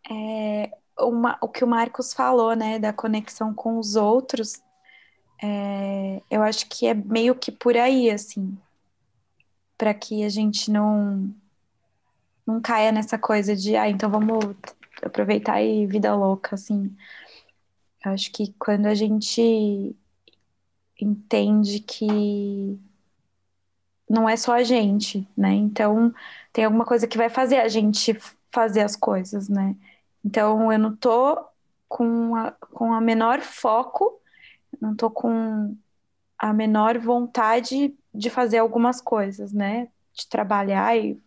é, uma, o que o Marcos falou, né, da conexão com os outros, é, eu acho que é meio que por aí, assim, para que a gente não não caia nessa coisa de, ah, então vamos aproveitar e vida louca, assim. Eu acho que quando a gente entende que não é só a gente, né? Então, tem alguma coisa que vai fazer a gente fazer as coisas, né? Então, eu não tô com a, com a menor foco, não tô com a menor vontade de fazer algumas coisas, né? De trabalhar e...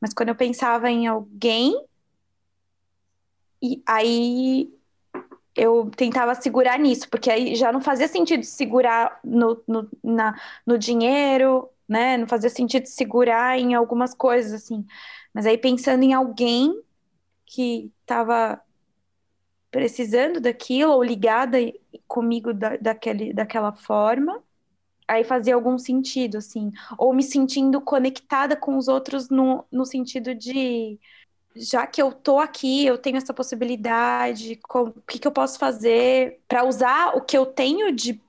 Mas quando eu pensava em alguém, e aí eu tentava segurar nisso, porque aí já não fazia sentido segurar no, no, na, no dinheiro, né? Não fazia sentido segurar em algumas coisas, assim. Mas aí pensando em alguém que estava precisando daquilo ou ligada comigo da, daquele, daquela forma, aí fazia algum sentido, assim. Ou me sentindo conectada com os outros no, no sentido de já que eu tô aqui, eu tenho essa possibilidade, o que, que eu posso fazer para usar o que eu tenho de,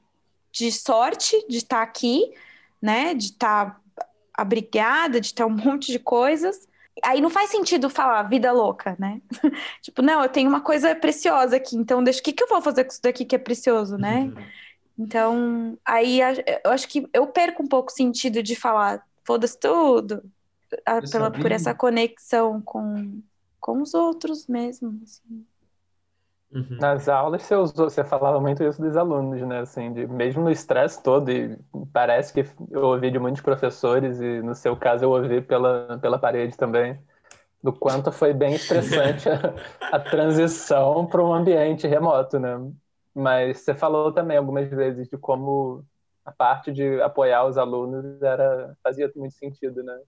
de sorte de estar tá aqui né? De estar tá abrigada, de ter um *laughs* monte de coisas. Aí não faz sentido falar vida louca, né? *laughs* tipo, não, eu tenho uma coisa preciosa aqui, então deixa o que, que eu vou fazer com isso daqui que é precioso, né? Uhum. Então, aí eu acho que eu perco um pouco o sentido de falar, foda-se tudo, a, pela, por essa conexão com, com os outros mesmo. Assim. Uhum. Nas aulas você, usou, você falava muito isso dos alunos, né? Assim, de, mesmo no estresse todo, e parece que eu ouvi de muitos professores, e no seu caso eu ouvi pela, pela parede também, do quanto foi bem estressante *laughs* a, a transição para um ambiente remoto, né? Mas você falou também algumas vezes de como a parte de apoiar os alunos era fazia muito sentido, né?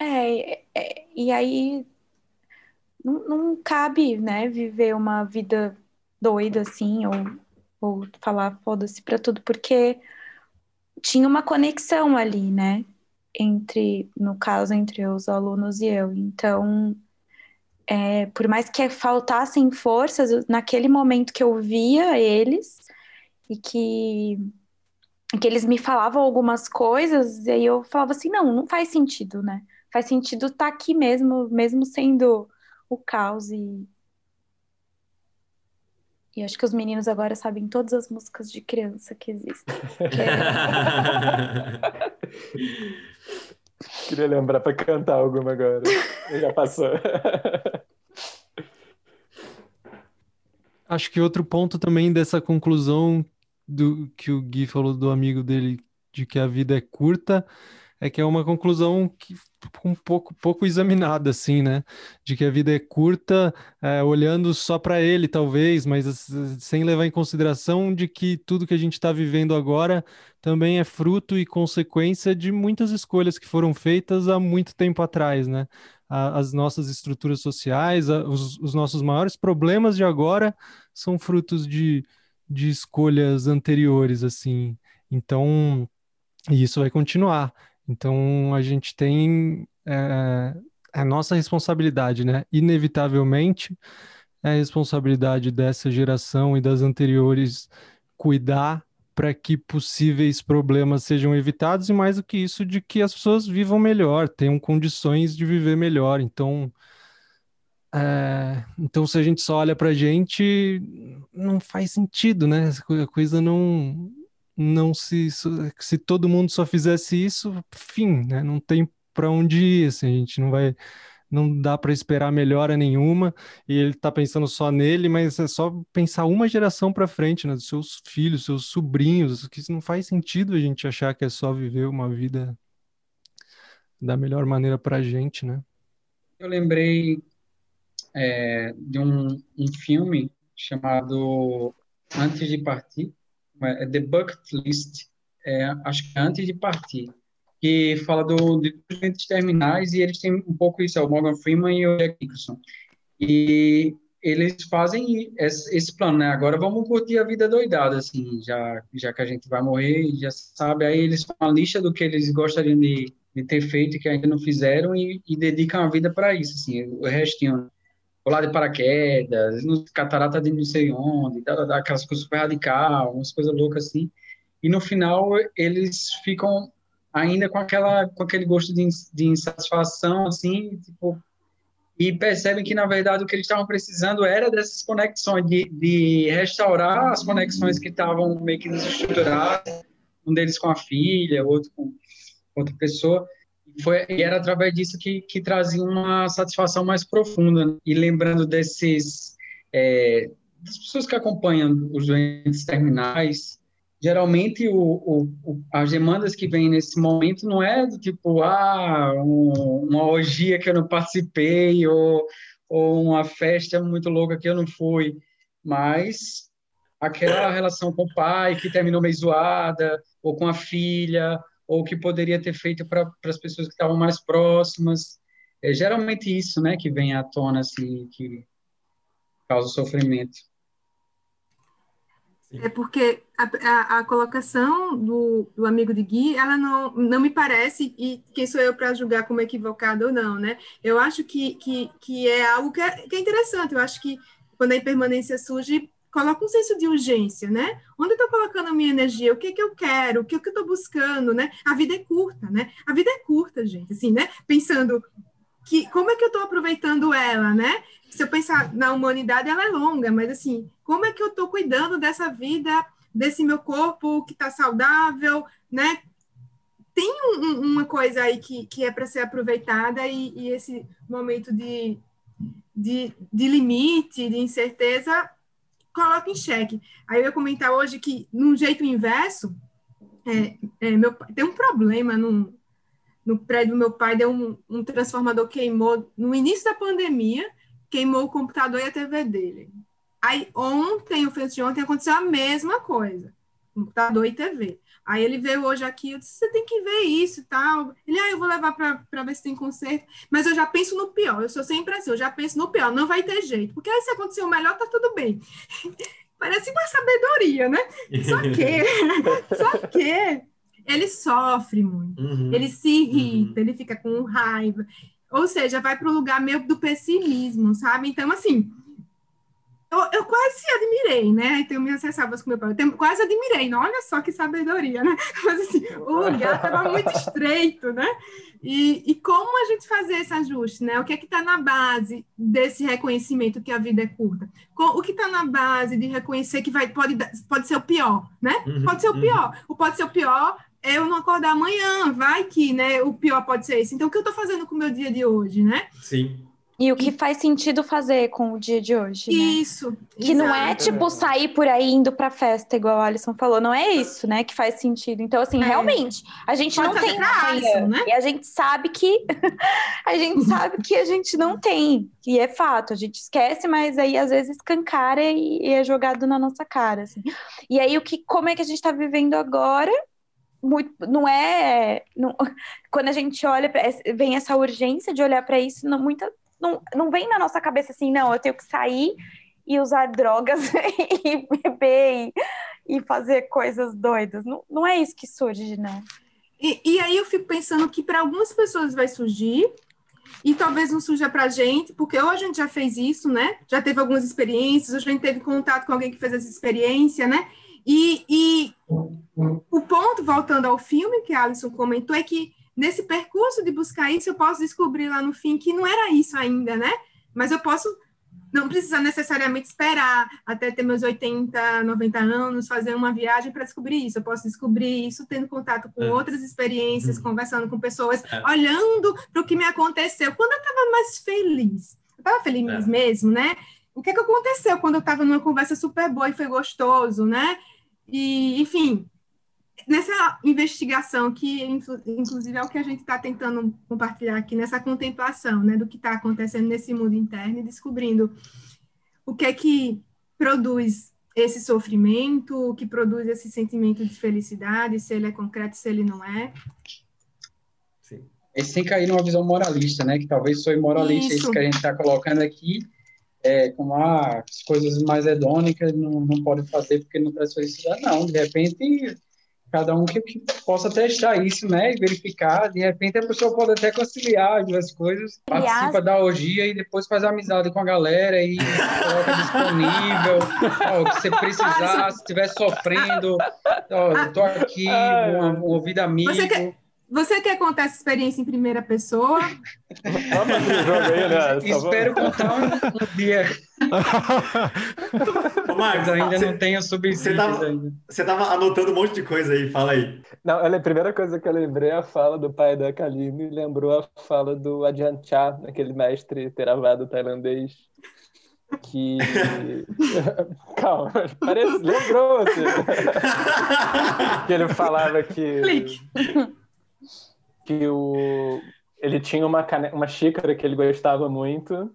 É, é e aí não, não cabe, né, viver uma vida doida assim, ou, ou falar foda-se pra tudo, porque tinha uma conexão ali, né? Entre, no caso, entre os alunos e eu. Então, é, por mais que faltassem forças, naquele momento que eu via eles e que, que eles me falavam algumas coisas, e aí eu falava assim, não, não faz sentido, né? Faz sentido estar tá aqui mesmo, mesmo sendo o caos e e acho que os meninos agora sabem todas as músicas de criança que existem. *laughs* *laughs* Queria lembrar para cantar alguma agora. Já passou. Acho que outro ponto também dessa conclusão do que o Gui falou do amigo dele de que a vida é curta é que é uma conclusão que um pouco, pouco examinada, assim, né? De que a vida é curta, é, olhando só para ele, talvez, mas sem levar em consideração de que tudo que a gente está vivendo agora também é fruto e consequência de muitas escolhas que foram feitas há muito tempo atrás, né? as nossas estruturas sociais, os, os nossos maiores problemas de agora são frutos de, de escolhas anteriores, assim. Então, e isso vai continuar. Então a gente tem é, é, a nossa responsabilidade, né? Inevitavelmente é a responsabilidade dessa geração e das anteriores cuidar para que possíveis problemas sejam evitados e mais do que isso, de que as pessoas vivam melhor, tenham condições de viver melhor. Então, é, então se a gente só olha para a gente, não faz sentido, né? A coisa não não se se todo mundo só fizesse isso, fim, né? Não tem para onde ir, assim, a gente não vai não dá para esperar melhora nenhuma e ele está pensando só nele, mas é só pensar uma geração para frente, né, dos seus filhos, seus sobrinhos, que isso não faz sentido a gente achar que é só viver uma vida da melhor maneira para a gente, né? Eu lembrei é, de um, um filme chamado Antes de Partir, é The Bucket List, é, acho que é antes de partir, que fala do, de doentes terminais e eles têm um pouco isso, é o Morgan Freeman e o Jack Nicholson. E eles fazem esse, esse, plano, né? Agora vamos curtir a vida doidada, assim, já, já que a gente vai morrer, já sabe. Aí eles fazem uma lista do que eles gostariam de, de ter feito que ainda não fizeram e, e dedicam a vida para isso, assim, o restinho pular de paraquedas, no catarata de não sei onde, dá, dá, aquelas coisas super radical, umas coisas loucas assim. E no final eles ficam ainda com aquela com aquele gosto de, de insatisfação assim, tipo, e percebem que na verdade o que eles estavam precisando era dessas conexões de, de restaurar as conexões que estavam meio que desestruturadas, um deles com a filha, outro com outra pessoa foi, e era através disso que, que trazia uma satisfação mais profunda. E lembrando desses, é, das pessoas que acompanham os doentes terminais, geralmente o, o, as demandas que vêm nesse momento não é do tipo, ah, um, uma orgia que eu não participei, ou, ou uma festa muito louca que eu não fui, mas aquela relação com o pai que terminou meio zoada, ou com a filha, ou que poderia ter feito para as pessoas que estavam mais próximas. É geralmente isso, né, que vem à tona, assim, que causa sofrimento. É porque a, a, a, colocação do, do amigo de Gui, ela não, não me parece, e quem sou eu para julgar como equivocado ou não, né? Eu acho que, que, que é algo que é, que é interessante. Eu acho que quando a impermanência surge, coloca um senso de urgência, né? Onde eu estou colocando a minha energia? O que, que eu quero? O que, que eu estou buscando, né? A vida é curta, né? A vida é curta, gente, assim, né? Pensando que como é que eu estou aproveitando ela, né? Se eu pensar na humanidade, ela é longa, mas assim, como é que eu estou cuidando dessa vida, desse meu corpo que está saudável, né? Tem um, uma coisa aí que, que é para ser aproveitada e, e esse momento de, de, de limite, de incerteza, coloca em xeque. Aí eu ia comentar hoje que, num jeito inverso, é, é, meu, tem um problema num, no prédio do meu pai deu um, um transformador queimou no início da pandemia, queimou o computador e a TV dele. Aí ontem, o feito de ontem, aconteceu a mesma coisa, computador e TV. Aí ele veio hoje aqui, eu disse, você tem que ver isso e tal. Ele, ah, eu vou levar para ver se tem conserto. Mas eu já penso no pior, eu sou sempre assim, eu já penso no pior, não vai ter jeito. Porque aí se acontecer o melhor, tá tudo bem. *laughs* Parece uma sabedoria, né? Só que, *laughs* só que ele sofre muito, uhum. ele se irrita, uhum. ele fica com raiva. Ou seja, vai para o lugar meio do pessimismo, sabe? Então, assim, eu, eu quase admirei, né? E tenho minhas ressalvas com meu pai. Eu quase admirei, não, olha só que sabedoria, né? *laughs* Mas assim, o lugar estava muito estreito, né? E, e como a gente fazer esse ajuste, né? O que é que está na base desse reconhecimento que a vida é curta? O que está na base de reconhecer que vai, pode, pode ser o pior, né? Uhum, pode ser o uhum. pior. O pode ser o pior é eu não acordar amanhã, vai que, né? O pior pode ser esse. Então, o que eu estou fazendo com o meu dia de hoje, né? Sim. E o que faz sentido fazer com o dia de hoje, né? Isso. Que não é tipo sair por aí indo pra festa, igual a Alisson falou, não é isso, né, que faz sentido. Então, assim, é. realmente, a gente Pode não tem amanhã, né? E a gente sabe que *laughs* a gente sabe que a gente não tem. E é fato, a gente esquece, mas aí às vezes escancara e, e é jogado na nossa cara, assim. E aí o que como é que a gente tá vivendo agora? Muito, não é não, *laughs* quando a gente olha pra, vem essa urgência de olhar para isso não, muita, não, não vem na nossa cabeça assim, não, eu tenho que sair e usar drogas *laughs* e beber e, fazer coisas doidas. Não, não é isso que surge, né? E, e aí eu fico pensando que para algumas pessoas vai surgir, e talvez não surja para a gente, porque ou a gente já fez isso, né? Já teve algumas experiências, ou a gente teve contato com alguém que fez essa experiência, né? E, e o ponto, voltando ao filme que a Alison comentou, é que nesse percurso de buscar isso, eu posso descobrir lá no fim que não era isso ainda, né? Mas eu posso não precisar necessariamente esperar até ter meus 80, 90 anos, fazer uma viagem para descobrir isso. Eu posso descobrir isso tendo contato com é. outras experiências, uhum. conversando com pessoas, é. olhando para o que me aconteceu. Quando eu estava mais feliz, eu estava feliz é. mesmo, né? O que, é que aconteceu quando eu estava numa conversa super boa e foi gostoso, né? E, enfim, nessa investigação, que inclusive é o que a gente está tentando compartilhar aqui, nessa contemplação né, do que está acontecendo nesse mundo interno e descobrindo o que é que produz esse sofrimento, o que produz esse sentimento de felicidade, se ele é concreto, se ele não é. Sim. E sem cair numa visão moralista, né? Que talvez sou moralista, isso, isso que a gente está colocando aqui, é, como ah, as coisas mais hedônicas não, não pode fazer porque não traz felicidade. Não, de repente cada um que, que, possa testar isso, né, e verificar. De repente a pessoa pode até conciliar as duas coisas, Aliás, participa da orgia e depois faz amizade com a galera e coloca disponível. *laughs* ó, se você precisar, se estiver sofrendo, ó, eu tô aqui, um, um ouvido amigo. Você quer, você quer contar essa experiência em primeira pessoa? aí, né? *laughs* Espero contar um, um dia. Ô, Marcos, ainda cê, não tenho subsídios Você estava anotando um monte de coisa aí, fala aí. Não, a primeira coisa que eu lembrei é a fala do pai da Kaline, lembrou a fala do Ajahn Chah, aquele mestre teravado tailandês, que. *laughs* Calma, parece. Lembrou, assim. *laughs* que ele falava que. Clique que o, ele tinha uma, cane... uma xícara que ele gostava muito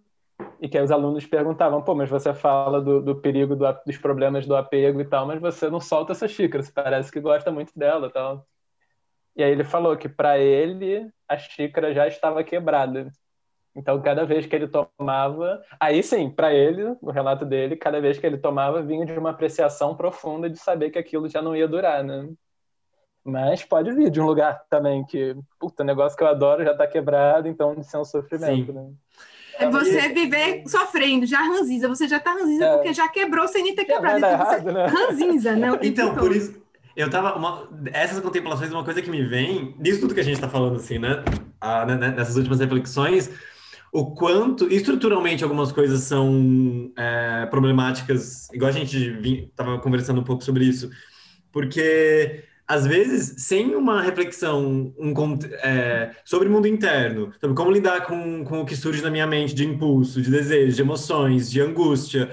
e que os alunos perguntavam, pô, mas você fala do, do perigo do, dos problemas do apego e tal, mas você não solta essa xícara, você parece que gosta muito dela tal. E aí ele falou que para ele a xícara já estava quebrada. Então, cada vez que ele tomava, aí sim, para ele, no relato dele, cada vez que ele tomava vinha de uma apreciação profunda de saber que aquilo já não ia durar, né? Mas pode vir de um lugar também que, puta, negócio que eu adoro já tá quebrado, então de ser um sofrimento, Sim. né? É você viver sofrendo, já ranzinza. Você já tá ranzinza é. porque já quebrou sem nem ter quebrado. Então, errado, né? ranzinza, né? *laughs* Então, por isso, eu tava. Uma, essas contemplações, uma coisa que me vem, nisso tudo que a gente tá falando, assim, né? Ah, né, né? Nessas últimas reflexões, o quanto, estruturalmente, algumas coisas são é, problemáticas, igual a gente vinha, tava conversando um pouco sobre isso, porque às vezes, sem uma reflexão um, é, sobre o mundo interno, sobre como lidar com, com o que surge na minha mente de impulso, de desejo, de emoções, de angústia,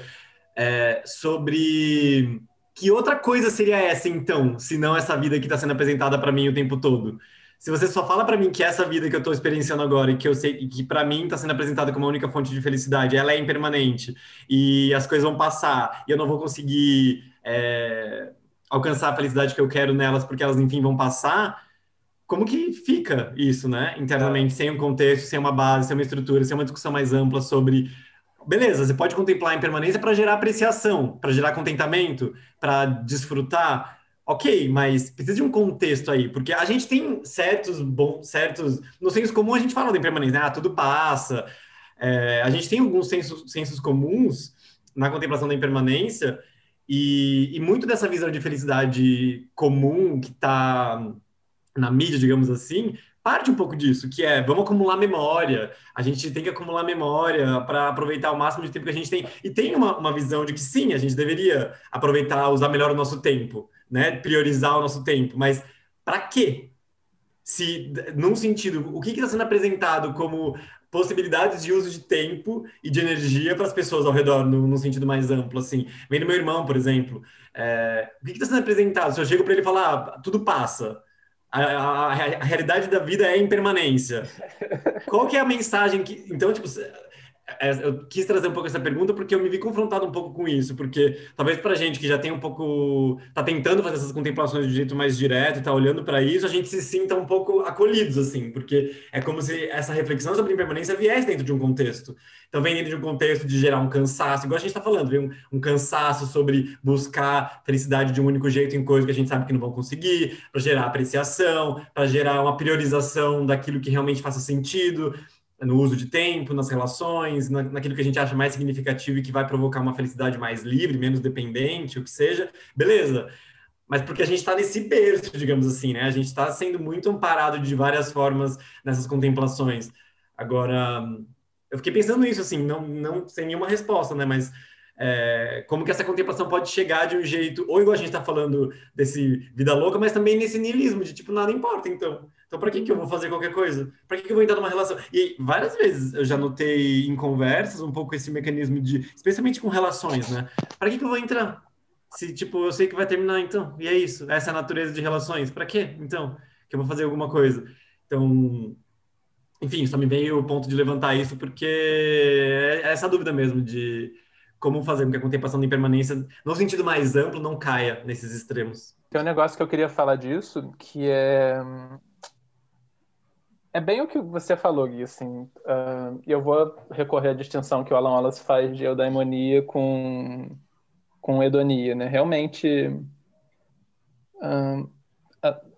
é, sobre que outra coisa seria essa, então, se não essa vida que está sendo apresentada para mim o tempo todo? se você só fala para mim que essa vida que eu estou experienciando agora e que eu sei e que para mim está sendo apresentada como a única fonte de felicidade, ela é impermanente e as coisas vão passar e eu não vou conseguir é, alcançar a felicidade que eu quero nelas porque elas enfim vão passar, como que fica isso, né? Internamente, sem um contexto, sem uma base, sem uma estrutura, sem uma discussão mais ampla sobre beleza, você pode contemplar a impermanência para gerar apreciação, para gerar contentamento, para desfrutar, Ok, mas precisa de um contexto aí, porque a gente tem certos bons, certos. No senso comum a gente fala da impermanência, né? Ah, tudo passa. É, a gente tem alguns sensos, sensos comuns na contemplação da impermanência, e, e muito dessa visão de felicidade comum que está na mídia, digamos assim, parte um pouco disso, que é vamos acumular memória, a gente tem que acumular memória para aproveitar o máximo de tempo que a gente tem. E tem uma, uma visão de que sim, a gente deveria aproveitar, usar melhor o nosso tempo né, priorizar o nosso tempo, mas para quê? Se, num sentido, o que está sendo apresentado como possibilidades de uso de tempo e de energia para as pessoas ao redor, no, no, sentido mais amplo, assim. Vem do meu irmão, por exemplo. É, o que está sendo apresentado? Se eu chego para ele falar, ah, tudo passa, a, a, a, realidade da vida é impermanência. Qual que é a mensagem que... Então, tipo, eu quis trazer um pouco essa pergunta porque eu me vi confrontado um pouco com isso, porque talvez para gente que já tem um pouco, tá tentando fazer essas contemplações de um jeito mais direto, tá olhando para isso, a gente se sinta um pouco acolhidos assim, porque é como se essa reflexão sobre impermanência viesse dentro de um contexto. Então vem dentro de um contexto de gerar um cansaço, igual a gente está falando, vem um, um, cansaço sobre buscar felicidade de um único jeito em coisas que a gente sabe que não vão conseguir, para gerar apreciação, para gerar uma priorização daquilo que realmente faça sentido no uso de tempo, nas relações, na, naquilo que a gente acha mais significativo e que vai provocar uma felicidade mais livre, menos dependente, o que seja, beleza. Mas porque a gente está nesse berço, digamos assim, né? A gente está sendo muito amparado de várias formas nessas contemplações. Agora, eu fiquei pensando nisso, assim, não, não sem nenhuma resposta, né? Mas é, como que essa contemplação pode chegar de um jeito, ou igual a gente está falando desse vida louca, mas também nesse niilismo, de tipo, nada importa, então. Então, para que, que eu vou fazer qualquer coisa? Para que, que eu vou entrar numa relação? E várias vezes eu já notei em conversas um pouco esse mecanismo de, especialmente com relações, né? Para que, que eu vou entrar? Se, tipo, eu sei que vai terminar, então. E é isso. Essa é a natureza de relações. Para quê, então? Que eu vou fazer alguma coisa. Então, enfim, só me veio o ponto de levantar isso, porque é essa dúvida mesmo de como fazer com que a contemplação da impermanência, no sentido mais amplo, não caia nesses extremos. Tem um negócio que eu queria falar disso, que é é bem o que você falou, Gui, assim, uh, eu vou recorrer à distinção que o Alan Wallace faz de eudaimonia com, com hedonia, né? Realmente, uh, uh,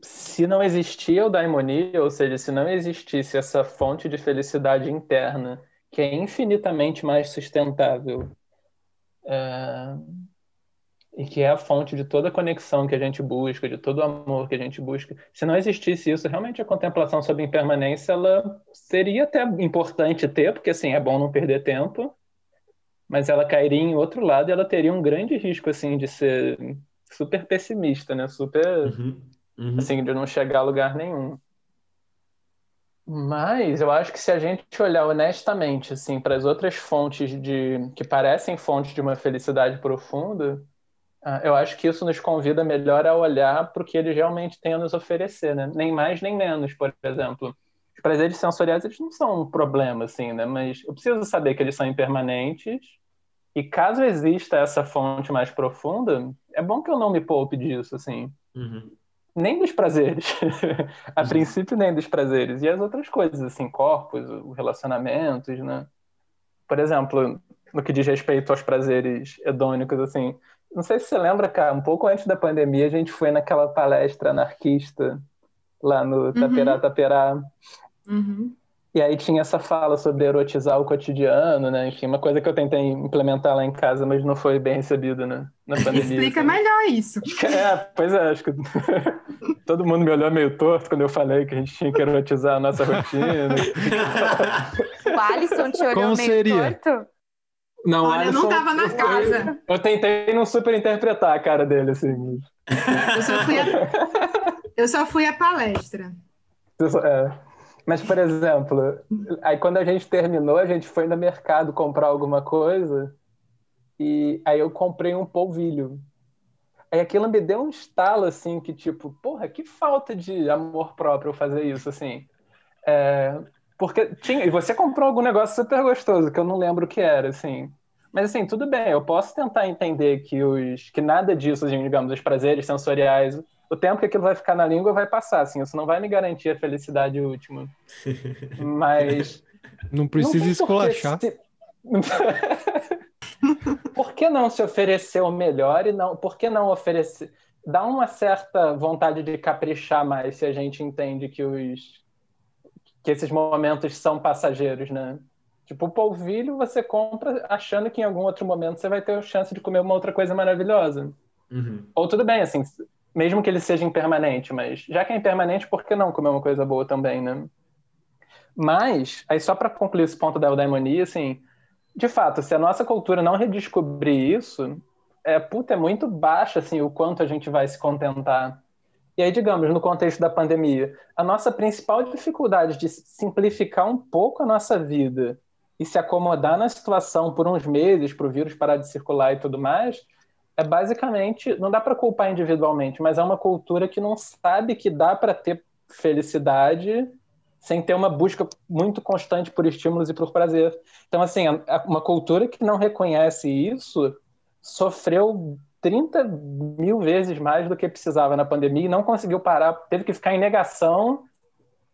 se não existia eudaimonia, ou seja, se não existisse essa fonte de felicidade interna, que é infinitamente mais sustentável, e que é a fonte de toda a conexão que a gente busca, de todo o amor que a gente busca. Se não existisse isso, realmente a contemplação sobre impermanência ela seria até importante ter, porque assim é bom não perder tempo, mas ela cairia em outro lado e ela teria um grande risco assim de ser super pessimista, né? Super uhum, uhum. assim de não chegar a lugar nenhum. Mas eu acho que se a gente olhar honestamente assim para as outras fontes de que parecem fontes de uma felicidade profunda, eu acho que isso nos convida melhor a olhar para o que eles realmente têm a nos oferecer, né? Nem mais nem menos, por exemplo. Os prazeres sensoriais eles não são um problema, assim, né? Mas eu preciso saber que eles são impermanentes e caso exista essa fonte mais profunda, é bom que eu não me poupe disso, assim. Uhum. Nem dos prazeres. *laughs* a uhum. princípio, nem dos prazeres. E as outras coisas, assim, corpos, relacionamentos, né? Por exemplo, no que diz respeito aos prazeres hedônicos, assim, não sei se você lembra, cara, um pouco antes da pandemia, a gente foi naquela palestra anarquista lá no Taperá uhum. Taperá. Uhum. E aí tinha essa fala sobre erotizar o cotidiano, né? Enfim, uma coisa que eu tentei implementar lá em casa, mas não foi bem recebida né? na *laughs* pandemia. Explica assim. melhor isso. É, pois é, acho que *laughs* todo mundo me olhou meio torto quando eu falei que a gente tinha que erotizar a nossa rotina. *laughs* o Alisson te olhou Como meio seria? torto? Não, Olha, Alisson, não tava na casa. Eu, eu tentei não super interpretar a cara dele, assim. Eu só fui a, eu só fui a palestra. É. Mas, por exemplo, aí quando a gente terminou, a gente foi no mercado comprar alguma coisa e aí eu comprei um polvilho. Aí aquilo me deu um estalo, assim, que tipo, porra, que falta de amor próprio fazer isso, assim. É, porque tinha, e você comprou algum negócio super gostoso, que eu não lembro o que era, assim. Mas assim, tudo bem, eu posso tentar entender que os que nada disso, assim, digamos, os prazeres sensoriais, o tempo que aquilo vai ficar na língua vai passar, assim, isso não vai me garantir a felicidade última. *laughs* Mas não precisa não esculachar. Se... *laughs* por que não se oferecer o melhor e não, por que não oferecer dá uma certa vontade de caprichar mais se a gente entende que os que esses momentos são passageiros, né? Tipo, o polvilho você compra achando que em algum outro momento você vai ter a chance de comer uma outra coisa maravilhosa. Uhum. Ou tudo bem, assim, mesmo que ele seja impermanente, mas já que é impermanente, por que não comer uma coisa boa também, né? Mas, aí só para concluir esse ponto da eudaimonia, assim, de fato, se a nossa cultura não redescobrir isso, é, puta, é muito baixo, assim, o quanto a gente vai se contentar e aí, digamos, no contexto da pandemia, a nossa principal dificuldade de simplificar um pouco a nossa vida e se acomodar na situação por uns meses para o vírus parar de circular e tudo mais, é basicamente, não dá para culpar individualmente, mas é uma cultura que não sabe que dá para ter felicidade sem ter uma busca muito constante por estímulos e por prazer. Então, assim, uma cultura que não reconhece isso sofreu 30 mil vezes mais do que precisava na pandemia e não conseguiu parar, teve que ficar em negação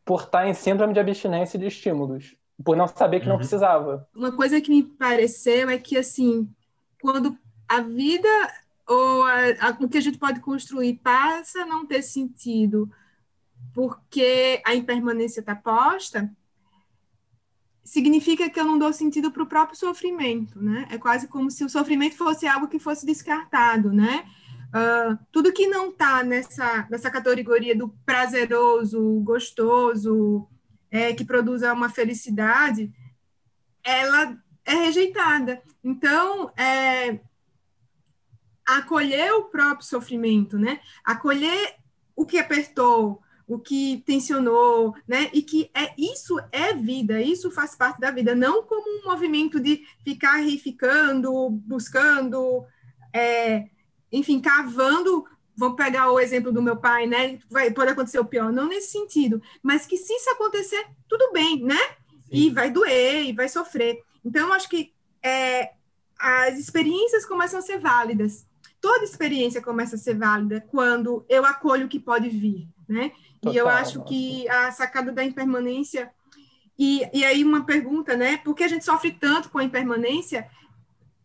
por estar em síndrome de abstinência de estímulos, por não saber que uhum. não precisava. Uma coisa que me pareceu é que, assim, quando a vida ou a, a, o que a gente pode construir passa a não ter sentido porque a impermanência está posta, significa que eu não dou sentido para o próprio sofrimento, né? É quase como se o sofrimento fosse algo que fosse descartado, né? Uh, tudo que não está nessa, nessa categoria do prazeroso, gostoso, é, que produz uma felicidade, ela é rejeitada. Então, é, acolher o próprio sofrimento, né? Acolher o que apertou, o que tensionou, né? E que é isso é vida, isso faz parte da vida, não como um movimento de ficar reificando, buscando, é, enfim, cavando. Vamos pegar o exemplo do meu pai, né? Vai, pode acontecer o pior, não nesse sentido, mas que se isso acontecer, tudo bem, né? Sim. E vai doer, e vai sofrer. Então, acho que é, as experiências começam a ser válidas. Toda experiência começa a ser válida quando eu acolho o que pode vir, né? Total, e eu acho nossa. que a sacada da impermanência. E, e aí, uma pergunta, né? Por que a gente sofre tanto com a impermanência?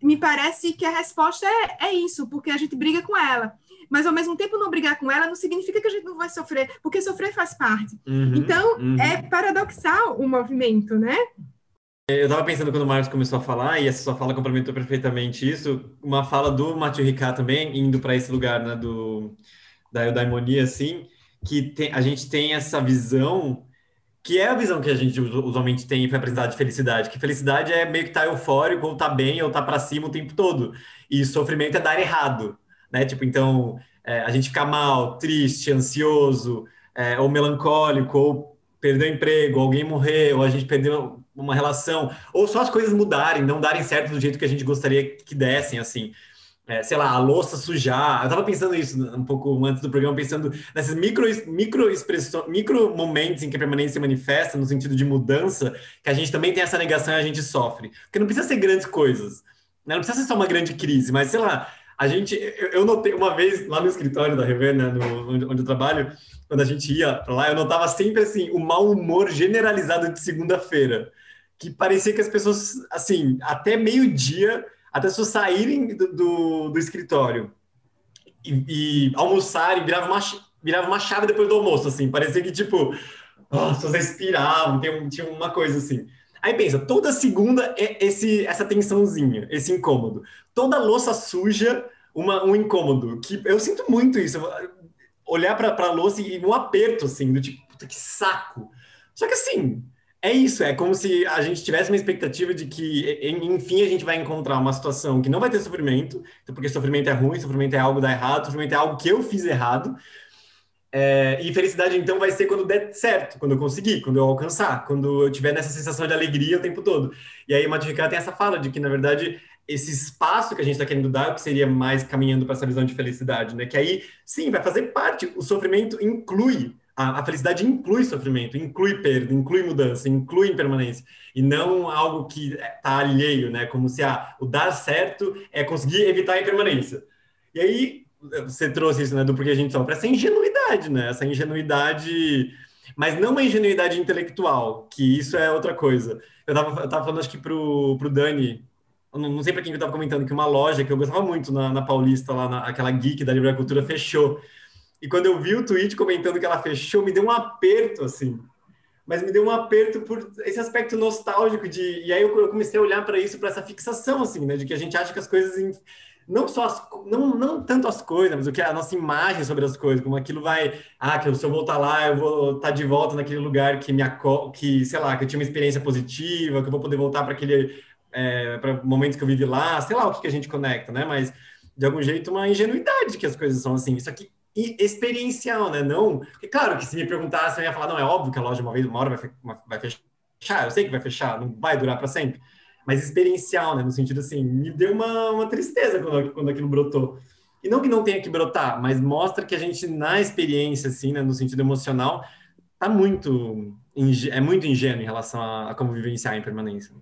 Me parece que a resposta é, é isso, porque a gente briga com ela. Mas, ao mesmo tempo, não brigar com ela não significa que a gente não vai sofrer, porque sofrer faz parte. Uhum, então, uhum. é paradoxal o movimento, né? Eu estava pensando quando o Marcos começou a falar, e essa sua fala complementou perfeitamente isso, uma fala do Mathieu Ricard também, indo para esse lugar né, do, da eudaimonia, assim, que tem, a gente tem essa visão que é a visão que a gente usualmente tem foi apresentada de felicidade, que felicidade é meio que estar tá eufórico, ou tá bem, ou tá para cima o tempo todo. E sofrimento é dar errado, né? Tipo, então, é, a gente ficar mal, triste, ansioso, é, ou melancólico, ou perder o emprego, alguém morrer, ou a gente perdeu uma relação, ou só as coisas mudarem, não darem certo do jeito que a gente gostaria que dessem, assim é, sei lá, a louça sujar. Eu tava pensando isso um pouco antes do programa, pensando nesses micro, micro, expressões, micro momentos em que a permanência se manifesta, no sentido de mudança, que a gente também tem essa negação e a gente sofre. Porque não precisa ser grandes coisas, né? não precisa ser só uma grande crise, mas sei lá, a gente, eu, notei uma vez lá no escritório da Rever, né, no, onde, onde eu trabalho, quando a gente ia pra lá, eu notava sempre assim o mau humor generalizado de segunda-feira, que parecia que as pessoas, assim, até meio-dia até as pessoas saírem do, do, do escritório e, e, almoçarem, virava uma, virava uma chave depois do almoço, assim, parecia que, tipo, oh, as pessoas respiravam, tem, tinha uma coisa assim. Aí pensa, toda segunda é esse, essa tensãozinha, esse incômodo. Toda louça suja, uma, um incômodo. Que eu sinto muito isso. Olhar para a louça e um aperto, assim, do tipo, puta que saco. Só que assim, é isso, é como se a gente tivesse uma expectativa de que, enfim, a gente vai encontrar uma situação que não vai ter sofrimento, então, porque sofrimento é ruim, sofrimento é algo da errado, sofrimento é algo que eu fiz errado. É, e felicidade, então, vai ser quando der certo, quando eu conseguir, quando eu alcançar, quando eu tiver nessa sensação de alegria o tempo todo. E aí, o Matificá tem essa fala de que, na verdade, esse espaço que a gente está querendo dar, que seria mais caminhando para essa visão de felicidade, né? Que aí, sim, vai fazer parte, o sofrimento inclui, a, a felicidade inclui sofrimento, inclui perda, inclui mudança, inclui impermanência, e não algo que está alheio, né? Como se ah, o dar certo é conseguir evitar a impermanência. E aí, você trouxe isso, né, do porquê a gente sofre, essa ingenuidade, né? Essa ingenuidade mas não uma ingenuidade intelectual, que isso é outra coisa. Eu estava falando, acho que pro, pro Dani, não, sei para quem eu estava comentando, que uma loja que eu gostava muito na, na Paulista, lá, na, aquela geek da Livre Cultura, fechou. E quando eu vi o tweet comentando que ela fechou, me deu um aperto, assim. Mas me deu um aperto por esse aspecto nostálgico de... E aí eu, comecei a olhar para isso, para essa fixação, assim, né? De que a gente acha que as coisas não só as, não, não tanto as coisas, mas o que é a nossa imagem sobre as coisas, como aquilo vai, ah, que se eu voltar lá, eu vou estar tá de volta naquele lugar que me que, sei lá, que eu tinha uma experiência positiva, que eu vou poder voltar para aquele é, para momentos que eu vivi lá, sei lá o que, que a gente conecta, né? Mas de algum jeito uma ingenuidade que as coisas são assim. Isso aqui experiencial, né? Não, porque, claro que se me perguntasse, eu ia falar, não, é óbvio que a loja uma vez, uma hora vai, fechar, eu sei que vai fechar, não vai durar para sempre mais experiencial, né? No sentido assim, me deu uma, uma tristeza quando, quando aquilo brotou. E não que não tenha que brotar, mas mostra que a gente, na experiência, assim, né, no sentido emocional, tá muito, é muito ingênuo em relação a, a como vivenciar a impermanência.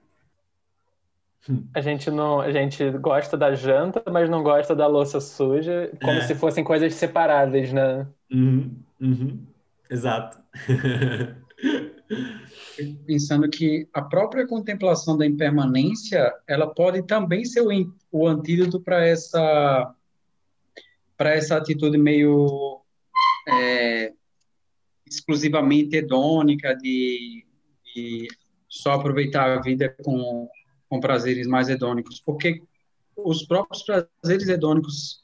A gente não, a gente gosta da janta, mas não gosta da louça suja, como é. se fossem coisas separáveis, né? Uhum, uhum. Exato. *laughs* pensando que a própria contemplação da impermanência, ela pode também ser o, o antídoto para essa para essa atitude meio é, exclusivamente hedônica de, de, só aproveitar a vida com, com prazeres mais hedônicos, porque os próprios prazeres hedônicos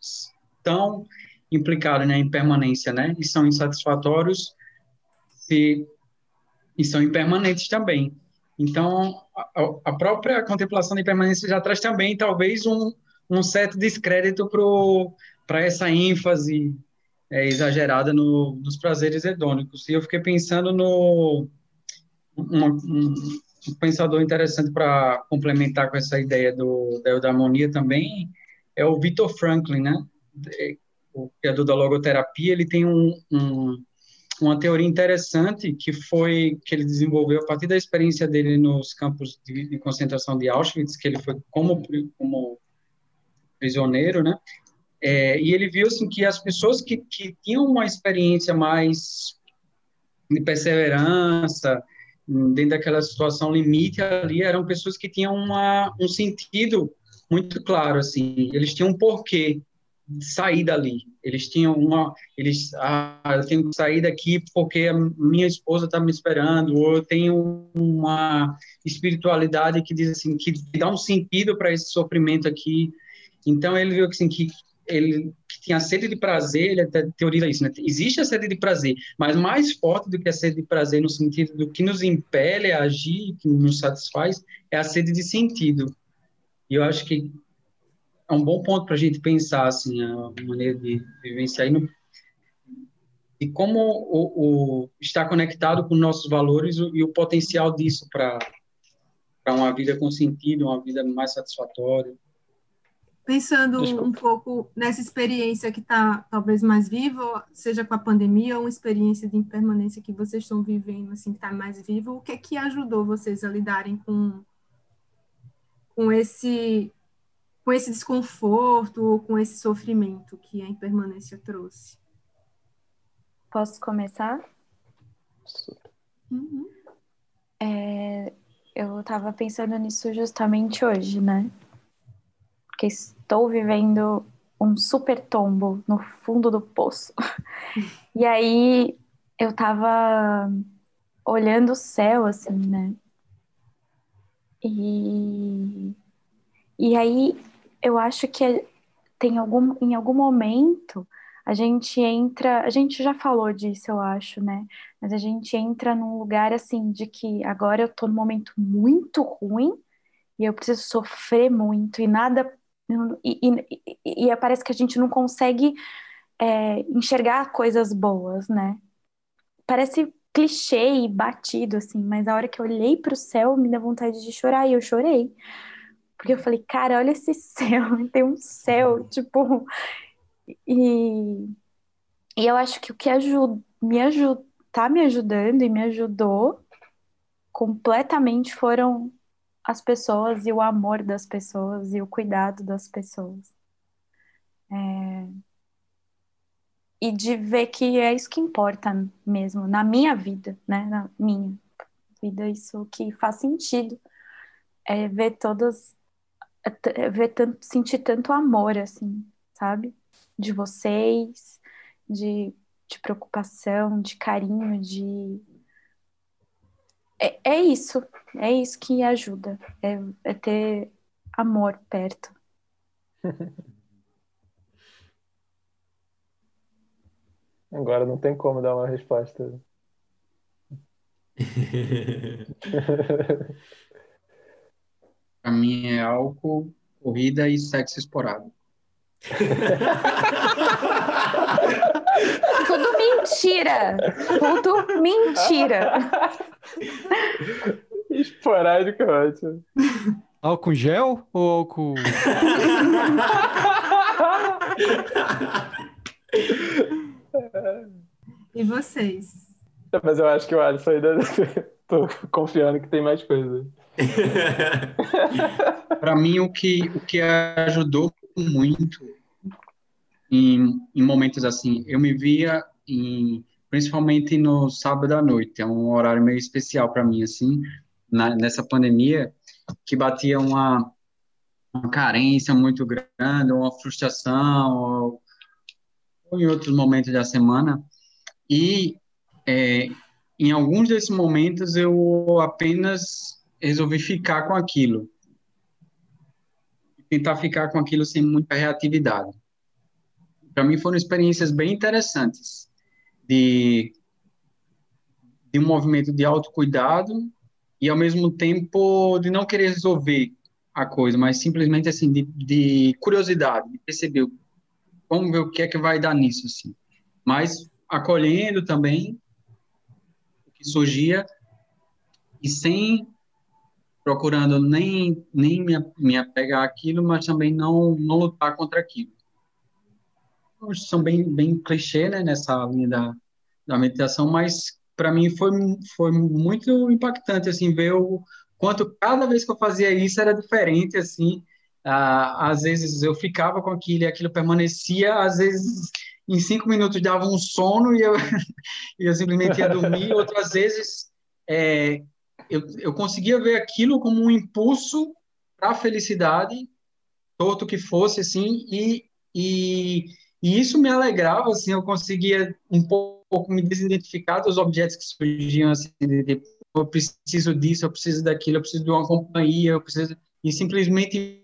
estão implicados na impermanência, né? E são insatisfatórios se e são impermanentes também. Então, a, a própria contemplação da impermanência já traz também, talvez, um, um certo descrédito para essa ênfase é, exagerada no, nos prazeres hedônicos. E eu fiquei pensando no. Um, um, um pensador interessante para complementar com essa ideia do, da eudaimonia também é o Victor Franklin, né? O criador da logoterapia, ele tem um, um uma teoria interessante que foi que ele desenvolveu a partir da experiência dele nos campos de, de concentração de Auschwitz, que ele foi como, como prisioneiro, né? É, e ele viu assim que as pessoas que, que tinham uma experiência mais de perseverança dentro daquela situação limite ali eram pessoas que tinham uma, um sentido muito claro assim eles tinham um porquê sair dali. Eles tinham uma, eles, ah, eu tenho que sair daqui porque a minha esposa está me esperando, ou eu tenho uma espiritualidade que diz assim, que dá um sentido para esse sofrimento aqui. Então ele viu assim, que ele que tinha sede de prazer, ele até teoriza isso, né? Existe a sede de prazer, mas mais forte do que a sede de prazer no sentido do que nos impele a agir, que nos satisfaz, é a sede de sentido. E eu acho que é um bom ponto para a gente pensar assim a maneira de vivenciar e, e como o, o, está conectado com nossos valores e o potencial disso para uma vida com sentido, uma vida mais satisfatória. Pensando Desculpa. um pouco nessa experiência que está talvez mais viva, seja com a pandemia ou uma experiência de impermanência que vocês estão vivendo, assim, que está mais viva, o que é que ajudou vocês a lidarem com, com esse com esse desconforto ou com esse sofrimento que a impermanência trouxe. Posso começar? Uhum. É, eu estava pensando nisso justamente hoje, né? Porque estou vivendo um super tombo no fundo do poço. *laughs* e aí eu estava olhando o céu, assim, né? E, e aí eu acho que tem algum, em algum momento a gente entra, a gente já falou disso, eu acho, né? Mas a gente entra num lugar assim de que agora eu tô num momento muito ruim e eu preciso sofrer muito e nada e, e, e, parece que a gente não consegue é, enxergar coisas boas, né? Parece clichê e batido assim, mas a hora que eu olhei para o céu me deu vontade de chorar e eu chorei Porque eu falei, cara, olha esse *laughs* céu, tem um céu, tipo. E, e eu acho que o que ajuda, me ajuda, tá me ajudando e me ajudou completamente foram as pessoas e o amor das pessoas e o cuidado das pessoas. É... E de ver que é isso que importa mesmo na minha vida, né? Na minha vida, isso que faz sentido. É ver todas, é ver tanto, sentir tanto amor, assim, sabe? De vocês, de, de preocupação, de carinho, de é, é isso, é isso que ajuda, é, é ter amor perto. *laughs* Agora não tem como dar uma resposta. *laughs* Para mim é álcool, corrida e sexo esporádico. *laughs* Tudo mentira. Tudo mentira. Esporádico é ótimo. Álcool gel ou álcool. e vocês? Mas eu acho que o Alisson ainda. *laughs* Tô confiando que tem mais coisa. Para mim, o que, o que ajudou muito em, em momentos assim. Eu me via em, principalmente no sábado à noite, é um horário meio especial para mim, assim, na, nessa pandemia, que batia uma, uma carência muito grande, uma frustração, ou, ou em outros momentos da semana, e é, em alguns desses momentos eu apenas resolvi ficar com aquilo, tentar ficar com aquilo sem muita reatividade para mim foram experiências bem interessantes de, de um movimento de autocuidado e ao mesmo tempo de não querer resolver a coisa, mas simplesmente assim de, de curiosidade, de perceber vamos ver o que é que vai dar nisso assim. Mas acolhendo também o que surgia e sem procurando nem nem me, me apegar àquilo, mas também não não lutar contra aquilo são bem, bem clichê, né, nessa linha da, da meditação, mas para mim foi, foi muito impactante, assim, ver o quanto cada vez que eu fazia isso era diferente, assim, ah, às vezes eu ficava com aquilo e aquilo permanecia, às vezes em cinco minutos dava um sono e eu, *laughs* eu simplesmente ia dormir, outras vezes é, eu, eu conseguia ver aquilo como um impulso para a felicidade, torto que fosse, assim, e, e e isso me alegrava, assim, eu conseguia um pouco me desidentificar dos objetos que surgiam, assim, de, de, eu preciso disso, eu preciso daquilo, eu preciso de uma companhia, eu preciso... E simplesmente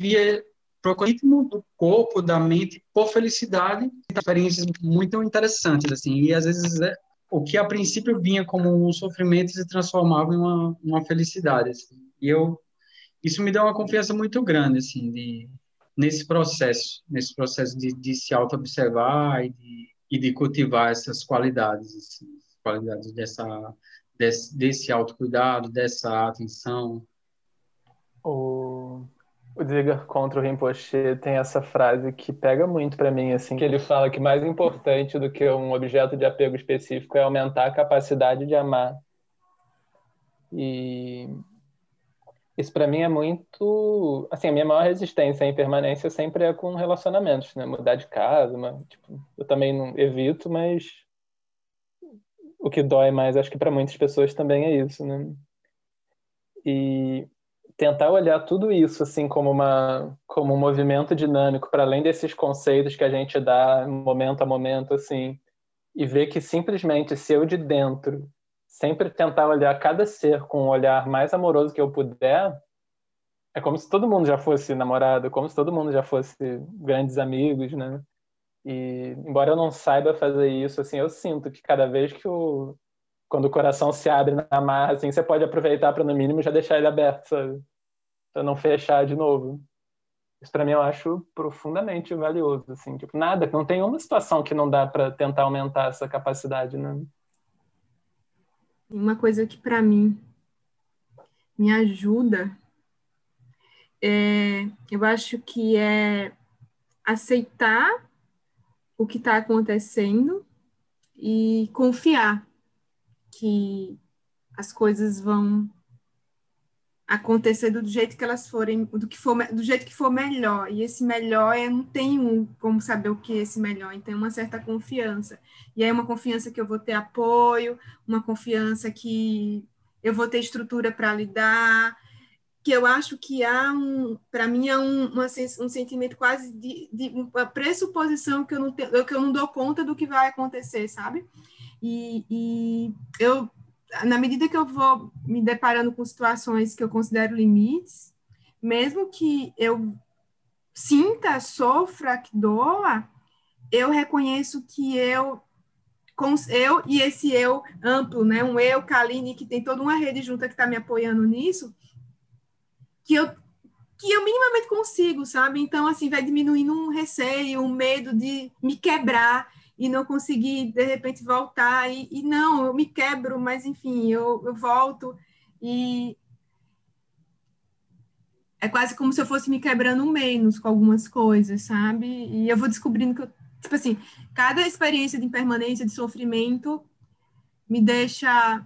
via procurando ritmo do corpo, da mente, por felicidade, experiências muito interessantes, assim, e às vezes é, o que a princípio vinha como um sofrimento se transformava em uma, uma felicidade, assim. E eu, isso me deu uma confiança muito grande, assim, de nesse processo, nesse processo de, de se auto-observar e de, e de cultivar essas qualidades, assim, qualidades dessa, desse, desse autocuidado, dessa atenção. O, o Ziga contra o Rinpoche tem essa frase que pega muito para mim, assim, que ele fala que mais importante do que um objeto de apego específico é aumentar a capacidade de amar. E isso para mim é muito, assim, a minha maior resistência em permanência sempre é com relacionamentos, né? Mudar de casa, mas, tipo, eu também não evito, mas o que dói mais, acho que para muitas pessoas também é isso, né? E tentar olhar tudo isso assim como uma como um movimento dinâmico para além desses conceitos que a gente dá momento a momento assim e ver que simplesmente se eu de dentro sempre tentar olhar cada ser com um olhar mais amoroso que eu puder, é como se todo mundo já fosse namorado, como se todo mundo já fosse grandes amigos, né? E embora eu não saiba fazer isso, assim, eu sinto que cada vez que o quando o coração se abre na marra, assim, você pode aproveitar para no mínimo já deixar ele aberto, sabe? Para não fechar de novo. Isso para mim eu acho profundamente valioso, assim, tipo, nada, não tem uma situação que não dá para tentar aumentar essa capacidade, né? Uma coisa que para mim me ajuda, é, eu acho que é aceitar o que está acontecendo e confiar que as coisas vão acontecer do jeito que elas forem, do que for, do jeito que for melhor. E esse melhor eu não tenho como saber o que é esse melhor, então é uma certa confiança. E aí uma confiança que eu vou ter apoio, uma confiança que eu vou ter estrutura para lidar, que eu acho que há um, para mim é um, uma, um sentimento quase de, de, uma pressuposição que eu não tenho, que eu não dou conta do que vai acontecer, sabe? E, e eu na medida que eu vou me deparando com situações que eu considero limites, mesmo que eu sinta, sofra, que doa, eu reconheço que eu eu e esse eu amplo, né, um eu, Kaline, que tem toda uma rede junta que está me apoiando nisso, que eu que eu minimamente consigo, sabe? Então, assim, vai diminuindo um receio, um medo de me quebrar e não conseguir, de repente, voltar. E, e não, eu me quebro, mas, enfim, eu, eu volto. E é quase como se eu fosse me quebrando menos com algumas coisas, sabe? E eu vou descobrindo que eu, tipo assim, cada experiência de impermanência, de sofrimento, me deixa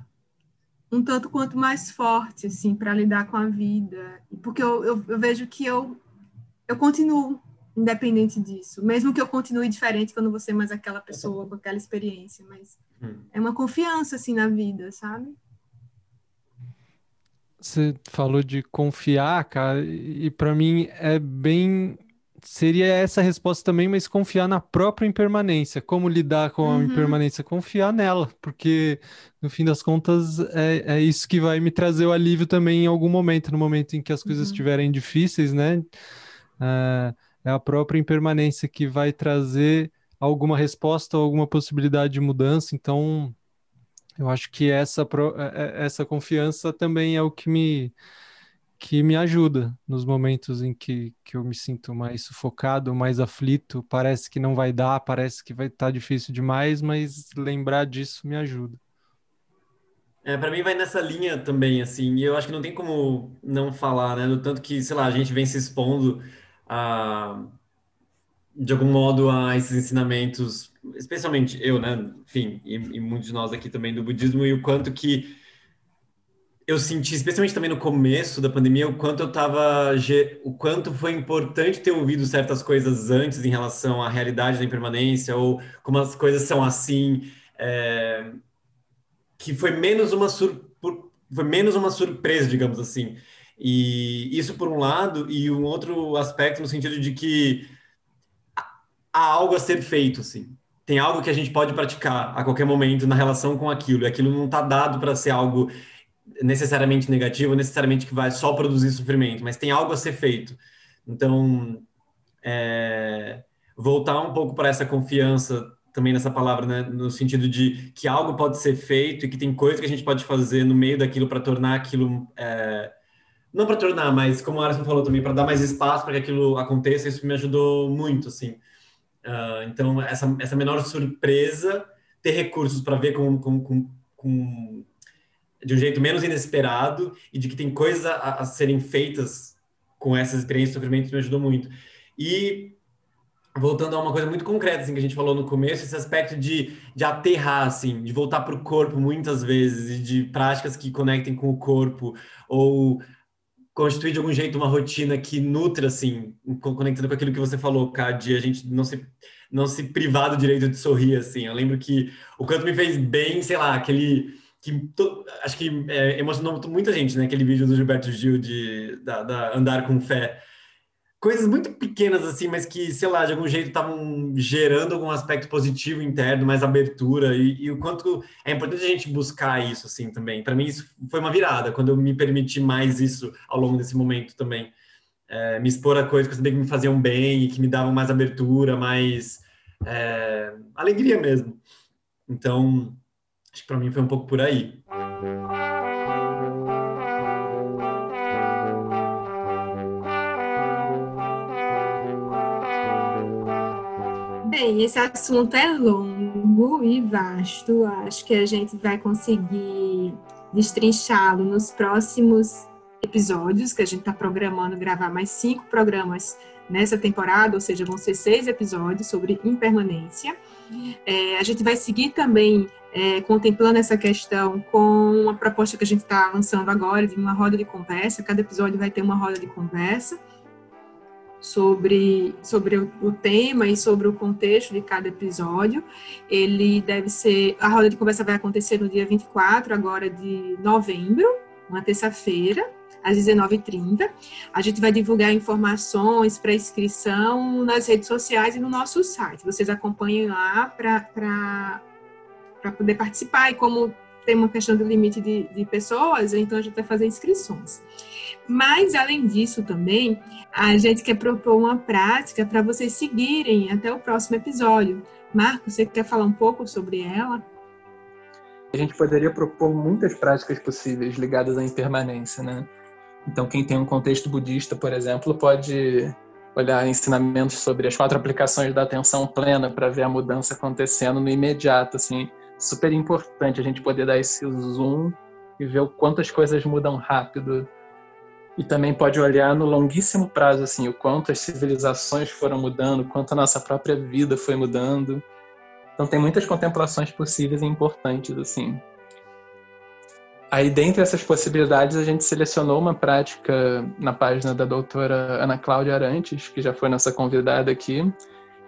um tanto quanto mais forte, assim, para lidar com a vida. Porque eu, eu, eu, vejo que eu, eu continuo independente disso. Mesmo que eu continue diferente, que eu não vou ser mais aquela pessoa com aquela experiência. Mas hum. é uma confiança, assim, na vida, sabe? Você falou de confiar, cara, e para mim é bem seria essa a resposta também, mas confiar na própria impermanência. Como lidar com a uhum. impermanência? Confiar nela, porque no fim das contas é, é isso que vai me trazer o alívio também em algum momento, no momento em que as coisas uhum. estiverem difíceis, né? É, é a própria impermanência que vai trazer alguma resposta, alguma possibilidade de mudança. Então, eu acho que essa, é, é, essa confiança também é o que me que me ajuda nos momentos em que, que eu me sinto mais sufocado, mais aflito, parece que não vai dar, parece que vai estar tá difícil demais, mas lembrar disso me ajuda. É, para mim vai nessa linha também, assim, e eu acho que não tem como não falar, né, do tanto que, sei lá, a gente vem se expondo a, de algum modo a esses ensinamentos, especialmente eu, né, enfim, e, e muitos de nós aqui também do budismo, e o quanto que eu senti, especialmente também no começo da pandemia, o quanto eu tava, o quanto foi importante ter ouvido certas coisas antes em relação à realidade da impermanência ou como as coisas são assim, é, que foi menos uma sur, foi menos uma surpresa, digamos assim. E isso por um lado e um outro aspecto no sentido de que há algo a ser feito, assim. Tem algo que a gente pode praticar a qualquer momento na relação com aquilo. E aquilo não está dado para ser algo necessariamente negativo, necessariamente que vai só produzir sofrimento, mas tem algo a ser feito. Então, é, voltar um pouco para essa confiança também nessa palavra, né, no sentido de que algo pode ser feito e que tem coisa que a gente pode fazer no meio daquilo para tornar aquilo é, não para tornar, mas como a Alisson falou também, para dar mais espaço para que aquilo aconteça, isso me ajudou muito, assim. Uh, então, essa, essa menor surpresa, ter recursos para ver com, com, com, com de um jeito menos inesperado e de que tem coisas a, a serem feitas com essas experiências de sofrimento me ajudou muito. E voltando a uma coisa muito concreta, assim, que a gente falou no começo, esse aspecto de, de aterrar, assim, de voltar para o corpo muitas vezes, e de práticas que conectem com o corpo, ou constituir de algum jeito uma rotina que nutra, assim, conectando com aquilo que você falou, Cá, de a gente não se, não se privar do direito de sorrir, assim. Eu lembro que o canto me fez bem, sei lá, aquele que to, acho que é, emocionou muita gente, né? Aquele vídeo do Gilberto Gil de da, da Andar com Fé. Coisas muito pequenas, assim, mas que, sei lá, de algum jeito estavam gerando algum aspecto positivo interno, mais abertura, e, e, o quanto é importante a gente buscar isso, assim, também. Para mim, isso foi uma virada, quando eu me permiti mais isso ao longo desse momento também. É, me expor a coisas que eu sabia que me faziam bem e que me davam mais abertura, mais é, alegria mesmo. Então, Acho que para mim foi um pouco por aí. Bem, esse assunto é longo e vasto. Acho que a gente vai conseguir destrinchá-lo nos próximos episódios, que a gente está programando gravar mais cinco programas nessa temporada, ou seja, vão ser seis episódios sobre impermanência. É, a gente vai seguir também é, contemplando essa questão com uma proposta que a gente está lançando agora de uma roda de conversa. Cada episódio vai ter uma roda de conversa sobre, sobre o, tema e sobre o contexto de cada episódio. Ele deve ser. A roda de conversa vai acontecer no dia 24, agora de novembro, uma terça-feira às 19h30. A gente vai divulgar informações para inscrição nas redes sociais e no nosso site. Vocês acompanhem lá para poder participar. E como tem uma questão do limite de, de pessoas, então a gente vai fazer inscrições. Mas, além disso, também, a gente quer propor uma prática para vocês seguirem até o próximo episódio. Marco, você quer falar um pouco sobre ela? A gente poderia propor muitas práticas possíveis ligadas à impermanência, né? Então, quem tem um contexto budista, por exemplo, pode olhar ensinamentos sobre as quatro aplicações da atenção plena para ver a mudança acontecendo no imediato, assim, super importante a gente poder dar esse zoom e ver o quanto as coisas mudam rápido. E também pode olhar no longuíssimo prazo, assim, o quanto as civilizações foram mudando, o quanto a nossa própria vida foi mudando. Então tem muitas contemplações possíveis e importantes, assim. Aí, dentre essas possibilidades, a gente selecionou uma prática na página da doutora Ana Cláudia Arantes, que já foi nossa convidada aqui,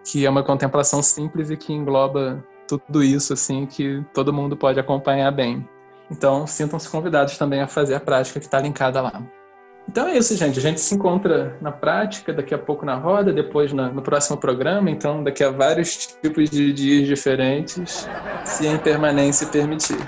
que é uma contemplação simples e que engloba tudo isso, assim, que todo mundo pode acompanhar bem. Então, sintam-se convidados também a fazer a prática que está linkada lá. Então é isso, gente. A gente se encontra na prática, daqui a pouco na roda, depois no próximo programa. Então, daqui a vários tipos de dias diferentes, se a impermanência permitir.